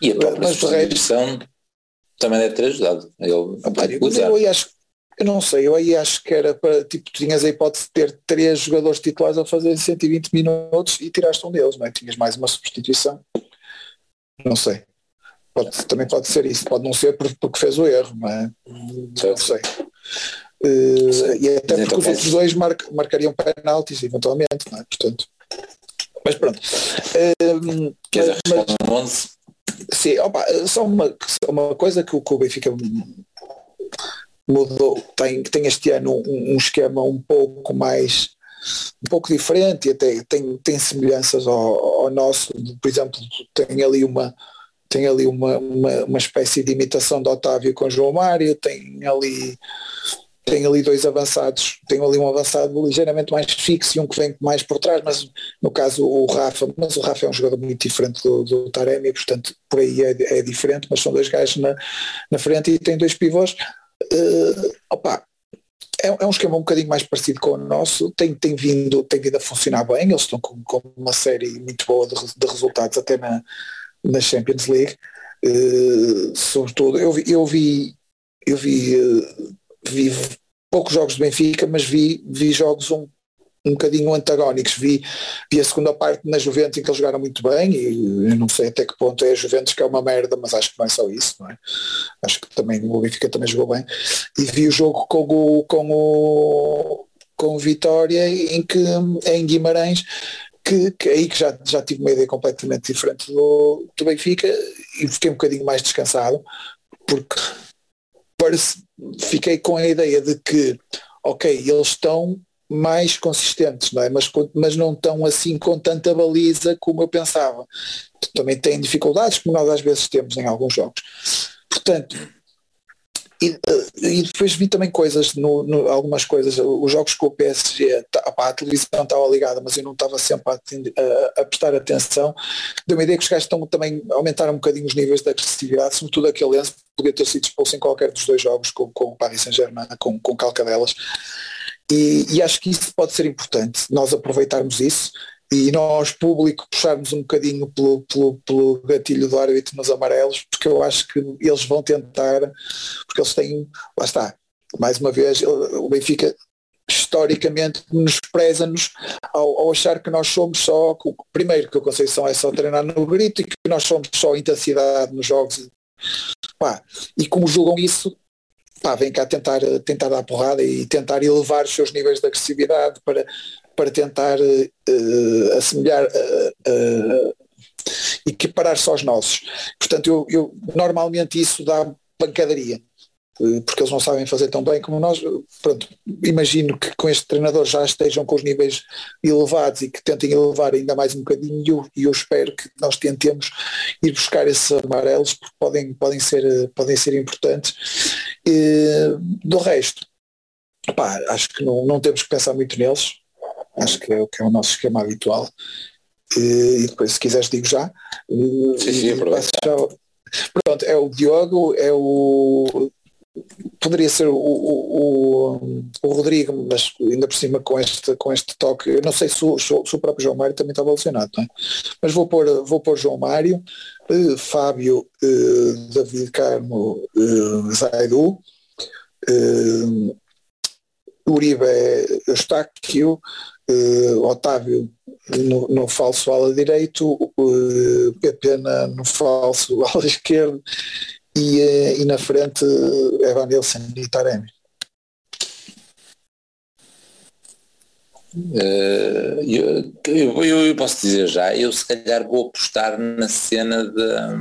E a própria Mas, também deve ter ajudado. Ele Opa, eu, eu, acho, eu não sei, eu aí acho que era para, tipo, tinhas a hipótese de ter três jogadores titulares a fazer 120 minutos e tiraste um deles, não é? Tinhas mais uma substituição. Não sei. Pode, também pode ser isso, pode não ser porque fez o erro, não é? Não sei. Uh, e até porque os outros dois mar, marcariam penaltis eventualmente, não é? Portanto. Mas pronto. Uh, Quer mas, mas, Sim, opa, só uma, uma coisa que o, que o Benfica mudou, tem, tem este ano um, um esquema um pouco mais um pouco diferente e até tem, tem semelhanças ao, ao nosso, por exemplo, tem ali uma tem ali uma, uma, uma espécie de imitação de Otávio com João Mário, tem ali tem ali dois avançados, tem ali um avançado ligeiramente mais fixo e um que vem mais por trás, mas no caso o Rafa, mas o Rafa é um jogador muito diferente do, do Taremi, portanto por aí é, é, diferente, mas são dois gajos na, na frente e tem dois pivôs. Uh, opa, é, é, um esquema um bocadinho mais parecido com o nosso, tem, tem, vindo, tem vindo a funcionar bem, eles estão com, com uma série muito boa de, de resultados até na, na Champions League. Uh, sobretudo, eu vi, eu vi, eu vi uh, vi poucos jogos de Benfica, mas vi, vi jogos um, um bocadinho antagónicos. Vi, vi a segunda parte na Juventus em que eles jogaram muito bem e não sei até que ponto é a Juventus que é uma merda, mas acho que não é só isso, não é? Acho que também o Benfica também jogou bem. E vi o jogo com o, com o, com o Vitória em que em Guimarães que, que, aí que já, já tive uma ideia completamente diferente do, do Benfica e fiquei um bocadinho mais descansado porque fiquei com a ideia de que, ok, eles estão mais consistentes, não é? mas, mas não estão assim com tanta baliza como eu pensava. Também têm dificuldades, como nós às vezes temos em alguns jogos. Portanto, e, e, depois vi também coisas, no, no, algumas coisas, os jogos com o PSG, tá, pá, a televisão estava ligada, mas eu não estava sempre a, a, a prestar atenção. Deu uma ideia que os gajos estão também aumentaram um bocadinho os níveis de agressividade, sobretudo aquele lance, podia ter sido expulso em qualquer dos dois jogos com, com o Paris Saint-Germain, com, com calcadelas. E, e acho que isso pode ser importante, nós aproveitarmos isso e nós, público, puxarmos um bocadinho pelo, pelo, pelo gatilho do árbitro nos amarelos, porque eu acho que eles vão tentar, porque eles têm, lá está, mais uma vez, o Benfica historicamente nos preza-nos ao, ao, achar que nós somos só, primeiro que o Conceição é só treinar no grito e que nós somos só intensidade nos jogos. Pá, e como julgam isso, pá, vem cá tentar, tentar dar porrada e tentar elevar os seus níveis de agressividade para, para tentar uh, assemelhar uh, uh, equiparar-se aos nossos. Portanto, eu, eu, normalmente isso dá pancadaria, porque eles não sabem fazer tão bem como nós. Pronto, imagino que com este treinador já estejam com os níveis elevados e que tentem elevar ainda mais um bocadinho e eu, eu espero que nós tentemos ir buscar esses amarelos porque podem, podem, ser, podem ser importantes. Do resto, pá, acho que não, não temos que pensar muito neles acho que é o que é o nosso esquema habitual. E depois, se quiseres, digo já. Sim, sim, já. Pronto, é o Diogo, é o. Poderia ser o, o, o, o, Rodrigo, mas ainda por cima com este, com este toque, eu não sei se o, se o próprio João Mário também estava lesionado, é? mas vou pôr, vou pôr João Mário, uh, Fábio, uh, David Carmo, uh, Zaidu, uh, Uribe Eustáquio, uh, Otávio no, no, falso ala direito, uh, Pepena no falso ala esquerdo e, uh, e na frente uh, Evan Nilsson e Taremi. Uh, eu, eu, eu, posso dizer já, eu se calhar vou apostar na cena da,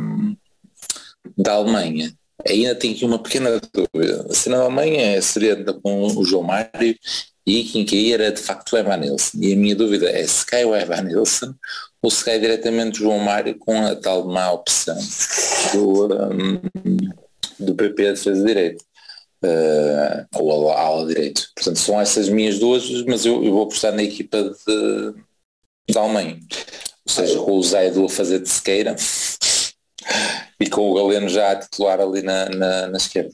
da Alemanha. Ainda tenho aqui uma pequena dúvida. A cena da Alemanha seria com o João Mário e quem caía era de facto o Evan Nilsson. E a minha dúvida é se cai o Evan Nilsson ou se cai diretamente o João Mário com a tal má opção do, um, do PP de defesa direito. Uh, ou a ala direito. Portanto, são essas minhas duas, mas eu, eu vou apostar na equipa de, de Alemanha. Ou seja, com o Zaido a fazer de sequeira e com o Galeno já a titular ali na, na, na esquerda.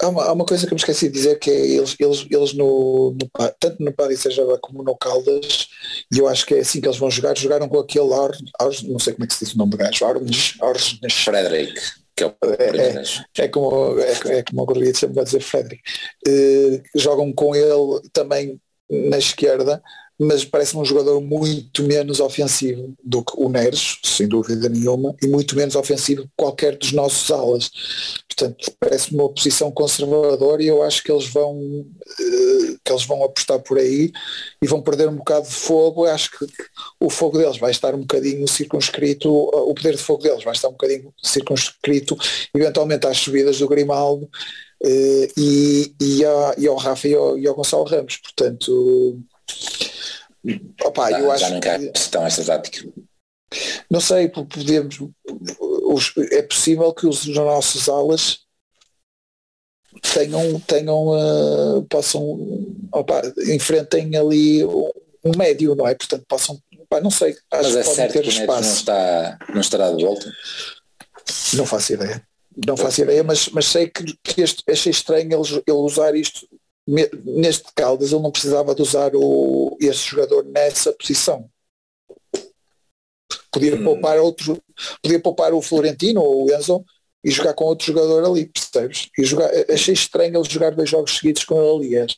Há uma, há uma, coisa que eu me esqueci de dizer que é eles, eles, eles no, no tanto no Paris Saint-Germain como no Caldas, e eu acho que é assim que eles vão jogar, jogaram com aquele Ar, Ar não sei como é que se diz o nome do gajo, Arnes, Arnes Frederick. Que é, o é, é, é, como, é, é como o Gordito sempre vai dizer Frederick. Uh, jogam com ele também na esquerda, mas parece-me um jogador muito menos ofensivo do que o Neres, sem dúvida nenhuma, e muito menos ofensivo que qualquer dos nossos alas. Portanto, parece-me uma posição conservadora e eu acho que eles vão uh, que eles vão apostar por aí e vão perder um bocado de fogo. Eu acho que o fogo deles vai estar um bocadinho circunscrito, o poder de fogo deles vai estar um bocadinho circunscrito, eventualmente às subidas do Grimaldo uh, e, e, a, e ao Rafa e ao, e ao Gonçalo Ramos. Portanto, Opa, já, eu acho já não encaixa tão esta tática. Não sei, podemos. Os, é possível que os nossos alas tenham, tenham uh, possam, opa, enfrentem ali um, médio, não é? Portanto, possam, opa, não sei, acho Mas é que podem certo ter que espaço. não, está, não estará de volta. Não faço ideia. Não faço ideia, mas, mas sei que, que este, achei estranho ele, ele usar isto. Neste Caldas ele não precisava de usar o, este jogador nessa posição. Podia Hum. poupar outro, podia poupar o Florentino ou o Enzo e jogar com outro jogador ali, percebes? E jogar, achei estranho ele jogar dois jogos seguidos com ele ali.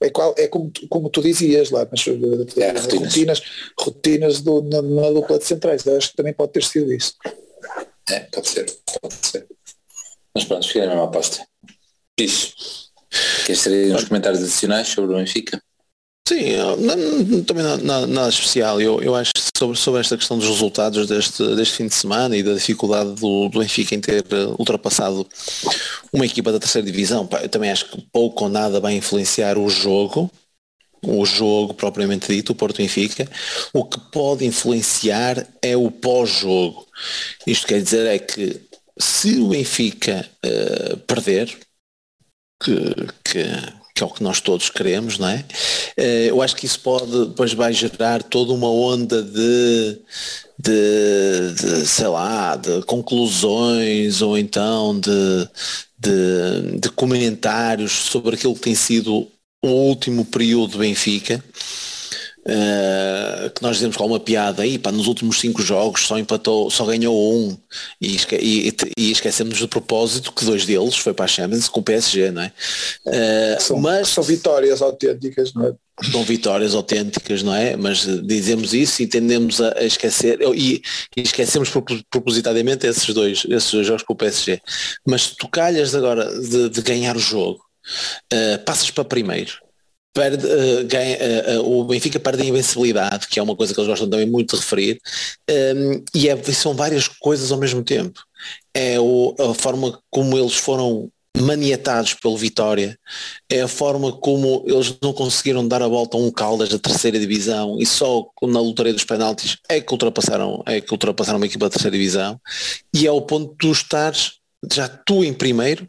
É, qual, é como, tu- como tu dizias lá, mas uh, É, rotinas. rotinas, rotinas do, na, na dupla de centrais. Acho que também pode ter sido isso. É, pode ser, pode ser. Mas pronto, fica a mesma aposta. Isso. Queres ter uns comentários adicionais sobre o Benfica? Sim, eu- não- também nada, nada- especial. Eu, eu acho que sobre, sobre esta questão dos resultados deste, deste fim de semana e da dificuldade do, do Benfica em ter eh, ultrapassado uma equipa da terceira divisão, pá, eu também acho que pouco ou nada vai influenciar o jogo, o jogo propriamente dito, o Porto Benfica. O que pode influenciar é o pós-jogo. Isto quer dizer é que se o Benfica eh, perder, que, que, que é o que nós todos queremos, não é? Eh, Eu acho que isso pode, depois vai gerar toda uma onda de, de, de, sei lá, de conclusões ou então de, de, de comentários sobre aquilo que tem sido o último período do Benfica. Uh, que nós dizemos com uma piada aí, pá, nos últimos cinco jogos só empatou, só ganhou um e, e, e esquecemos de propósito que dois deles foi para a Champions com o PSG, não é? Uh, São, mas são vitórias autênticas, não é? são vitórias autênticas, não é? Mas dizemos isso e tendemos a, a esquecer e, e, esquecemos propositadamente esses dois, esses dois jogos com o PSG. Mas tu calhas agora de, de ganhar o jogo, uh, passas para primeiro, perde, uh, ganha, uh, o Benfica perde a invencibilidade, que é uma coisa que eles gostam também muito de referir, um, e é, são várias coisas ao mesmo tempo. É o, a forma como eles foram maniatados pelo Vitória, é a forma como eles não conseguiram dar a volta a um Caldas da terceira divisão e só na lotaria dos penaltis é que ultrapassaram, é que ultrapassaram uma equipa da terceira divisão e é o ponto de tu estares já tu em primeiro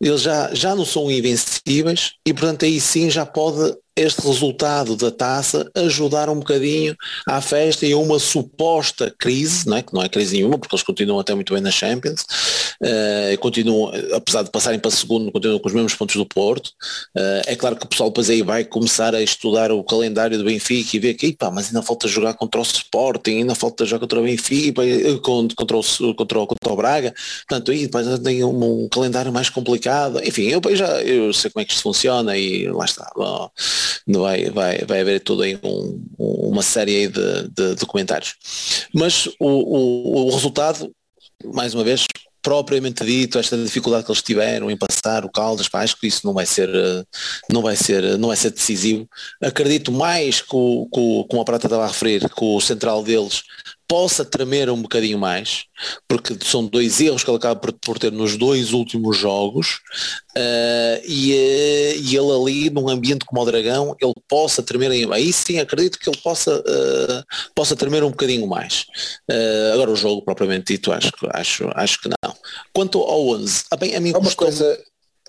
eles já, já não são invencíveis e portanto aí sim já pode este resultado da taça ajudar um bocadinho à festa e a uma suposta crise, não é? que não é crise nenhuma, porque eles continuam até muito bem na Champions, uh, continuam, apesar de passarem para segundo, continuam com os mesmos pontos do Porto. Uh, é claro que o pessoal depois aí vai começar a estudar o calendário do Benfica e ver que, pá, mas ainda falta jogar contra o Sporting, ainda falta jogar contra o Benfica, contra o, contra o, contra o Braga, portanto aí depois tem um, um, calendário mais complicado, enfim, eu já eu sei como é que isto funciona e lá está. Bom, vai, vai, vai haver tudo aí um, uma série de, de, comentários. Mas o, o, o, resultado, mais uma vez, propriamente dito, esta dificuldade que eles tiveram em passar o Caldas, pá, acho que isso não vai ser, não vai ser, não vai ser decisivo. Acredito mais que, o, que, como a Prata estava a referir, que o central deles possa tremer um bocadinho mais, porque são dois erros que ele acaba por, por ter nos dois últimos jogos, uh, e, uh, e, ele ali, num ambiente como o Dragão, ele possa tremer, aí sim acredito que ele possa, uh, possa tremer um bocadinho mais. agora o jogo, propriamente dito, acho, acho, acho que não. Quanto ao 11, a, bem, a mim Há uma coisa,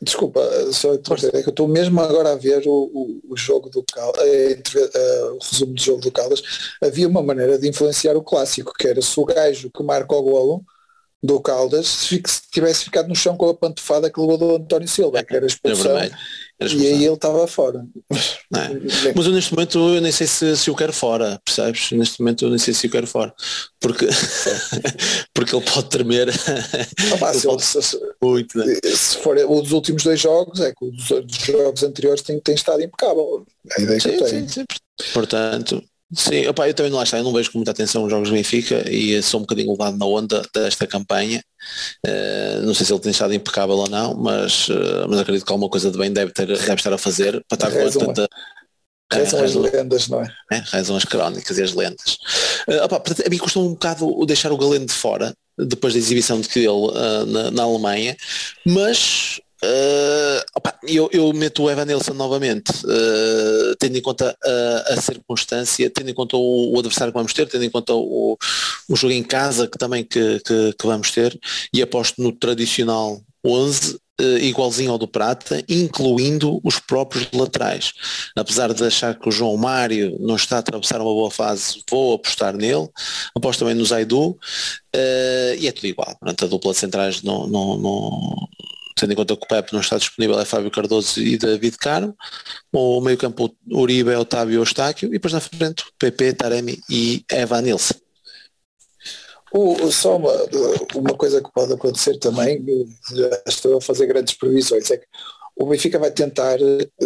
desculpa, só é que eu estou mesmo agora a ver o, o, o jogo do Caldas, uh, o resumo do jogo do Caldas, havia uma maneira de influenciar o clássico, que era se o gajo que marca o golo do Caldas se tivesse ficado no chão com a pantofada que levou do António Silva, que era expulsão, era e aí ele estava fora. É. Mas eu neste momento eu nem sei se, se o quero fora, percebes? Neste momento eu nem sei se o quero fora. Porque, porque ele pode tremer. Ah, se, pode... se, muito, né? se for o dos últimos dois jogos, é que os dos jogos anteriores tem, tem estado impecável. A ideia sim, que eu tenho. Sim, sim. Portanto, Sim, opa, eu também lá está, eu não vejo com muita atenção os jogos do Benfica e sou um bocadinho levado na onda desta campanha. Uh, não sei se ele tem estado impecável ou não, mas, uh, mas acredito que alguma coisa de bem deve, ter, deve estar a fazer para estar com tanta. Rezam as lendas, não é? é? Rezam as crónicas e as lendas. Uh, opa, a mim custa um bocado deixar o Galeno de fora, depois da exibição de que ele na, na Alemanha, mas Uh, opa, eu, eu, meto o Evan Nilsson novamente, uh, tendo em conta a, a circunstância, tendo em conta o, o, adversário que vamos ter, tendo em conta o, o jogo em casa que também que, que, que vamos ter, e aposto no tradicional 11 uh, igualzinho ao do Prata, incluindo os próprios laterais. Apesar de achar que o João Mário não está a atravessar uma boa fase, vou apostar nele. Aposto também no Zaidu uh, e é tudo igual. Portanto, a dupla de centrais não, não, não tendo em conta que o Pepe não está disponível é Fábio Cardoso e David Caro, o meio campo Uribe, Otávio Eustáquio e depois na frente PP, Taremi e Evan Nilsson. O, só uma, uma coisa que pode acontecer também, estou a fazer grandes previsões, é que o Benfica vai tentar,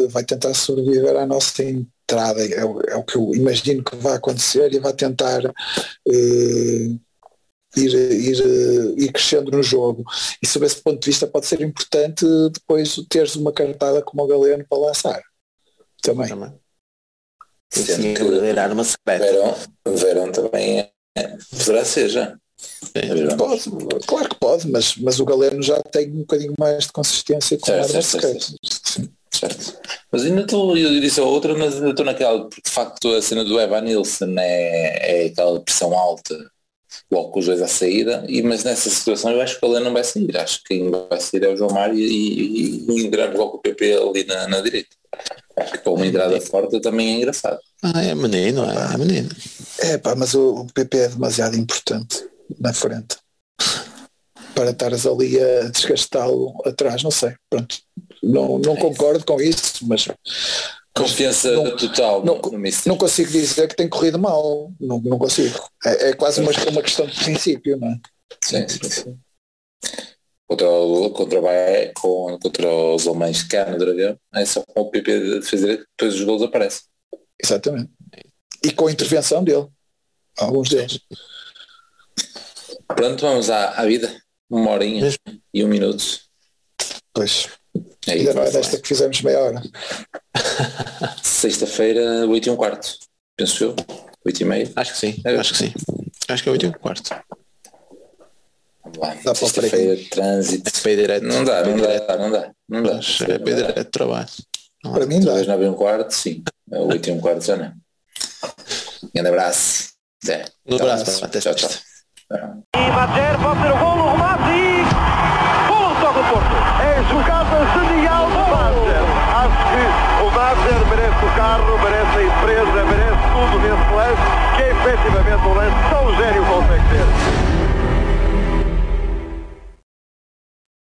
vai tentar sobreviver à nossa entrada, é, é o que eu imagino que vai acontecer e vai tentar uh, ir, ir, ir crescendo no jogo. E sob esse ponto de vista pode ser importante depois teres uma cartada como o Galeno para lançar. Também. também. Sim, arma secreta. Verão, verão também é Poderá ser já. Pode, claro que pode, mas, mas o Galeno já tem um bocadinho mais de consistência com certo, certo, certo, certo. Mas ainda estou, eu disse a outra, mas ainda estou naquela, porque de facto a cena do Evan Nilsson é, é aquela pressão alta, logo com os dois à saída, e, mas nessa situação eu acho que o Galeno não vai sair, acho que quem vai sair é o João Mário e, e, e entramos logo o PP ali na, na direita. Porque com uma entrada forte também é engraçado. Ah, é menino, é, é menino. É pá, mas o, o PP é demasiado importante na frente para estares ali a desgastá-lo atrás, não sei. Pronto. Não, não concordo com isso, mas. Confiança não, total não, não consigo dizer que tem corrido mal. Não, não consigo. É, é quase uma, uma questão de princípio, não é? Sim, sim, sim. Contra o, contra o com, contra os alemães cá no Dragão, é só com o PP de fazer que depois os gols aparecem. Exatamente. E com a intervenção dele. Alguns deles. Pronto, vamos à, à vida. Uma horinha Mesmo. e um minuto. Pois. É Ainda não é desta que fizemos meia hora. Sexta-feira, 8 e um quarto. Penso eu. 8 e meia. Acho que sim. É. Acho que sim. Acho que é 8 e um quarto. Dá Sexta-feira, trânsito. É direto. Não dá, não dá, não dá. Não dá. É para direto de trabalho. Para mim dá. 9 e um quarto, sim. 8 e um quarto já não. Grande abraço. Até. Um abraço. Até tchau, tchau. E Madjer pode ser o golo, o remate e... Golo toca o Porto. É jogada merece o carro, merece a empresa, merece tudo nesse lance, que é efetivamente um lance tão gênio consegue ter.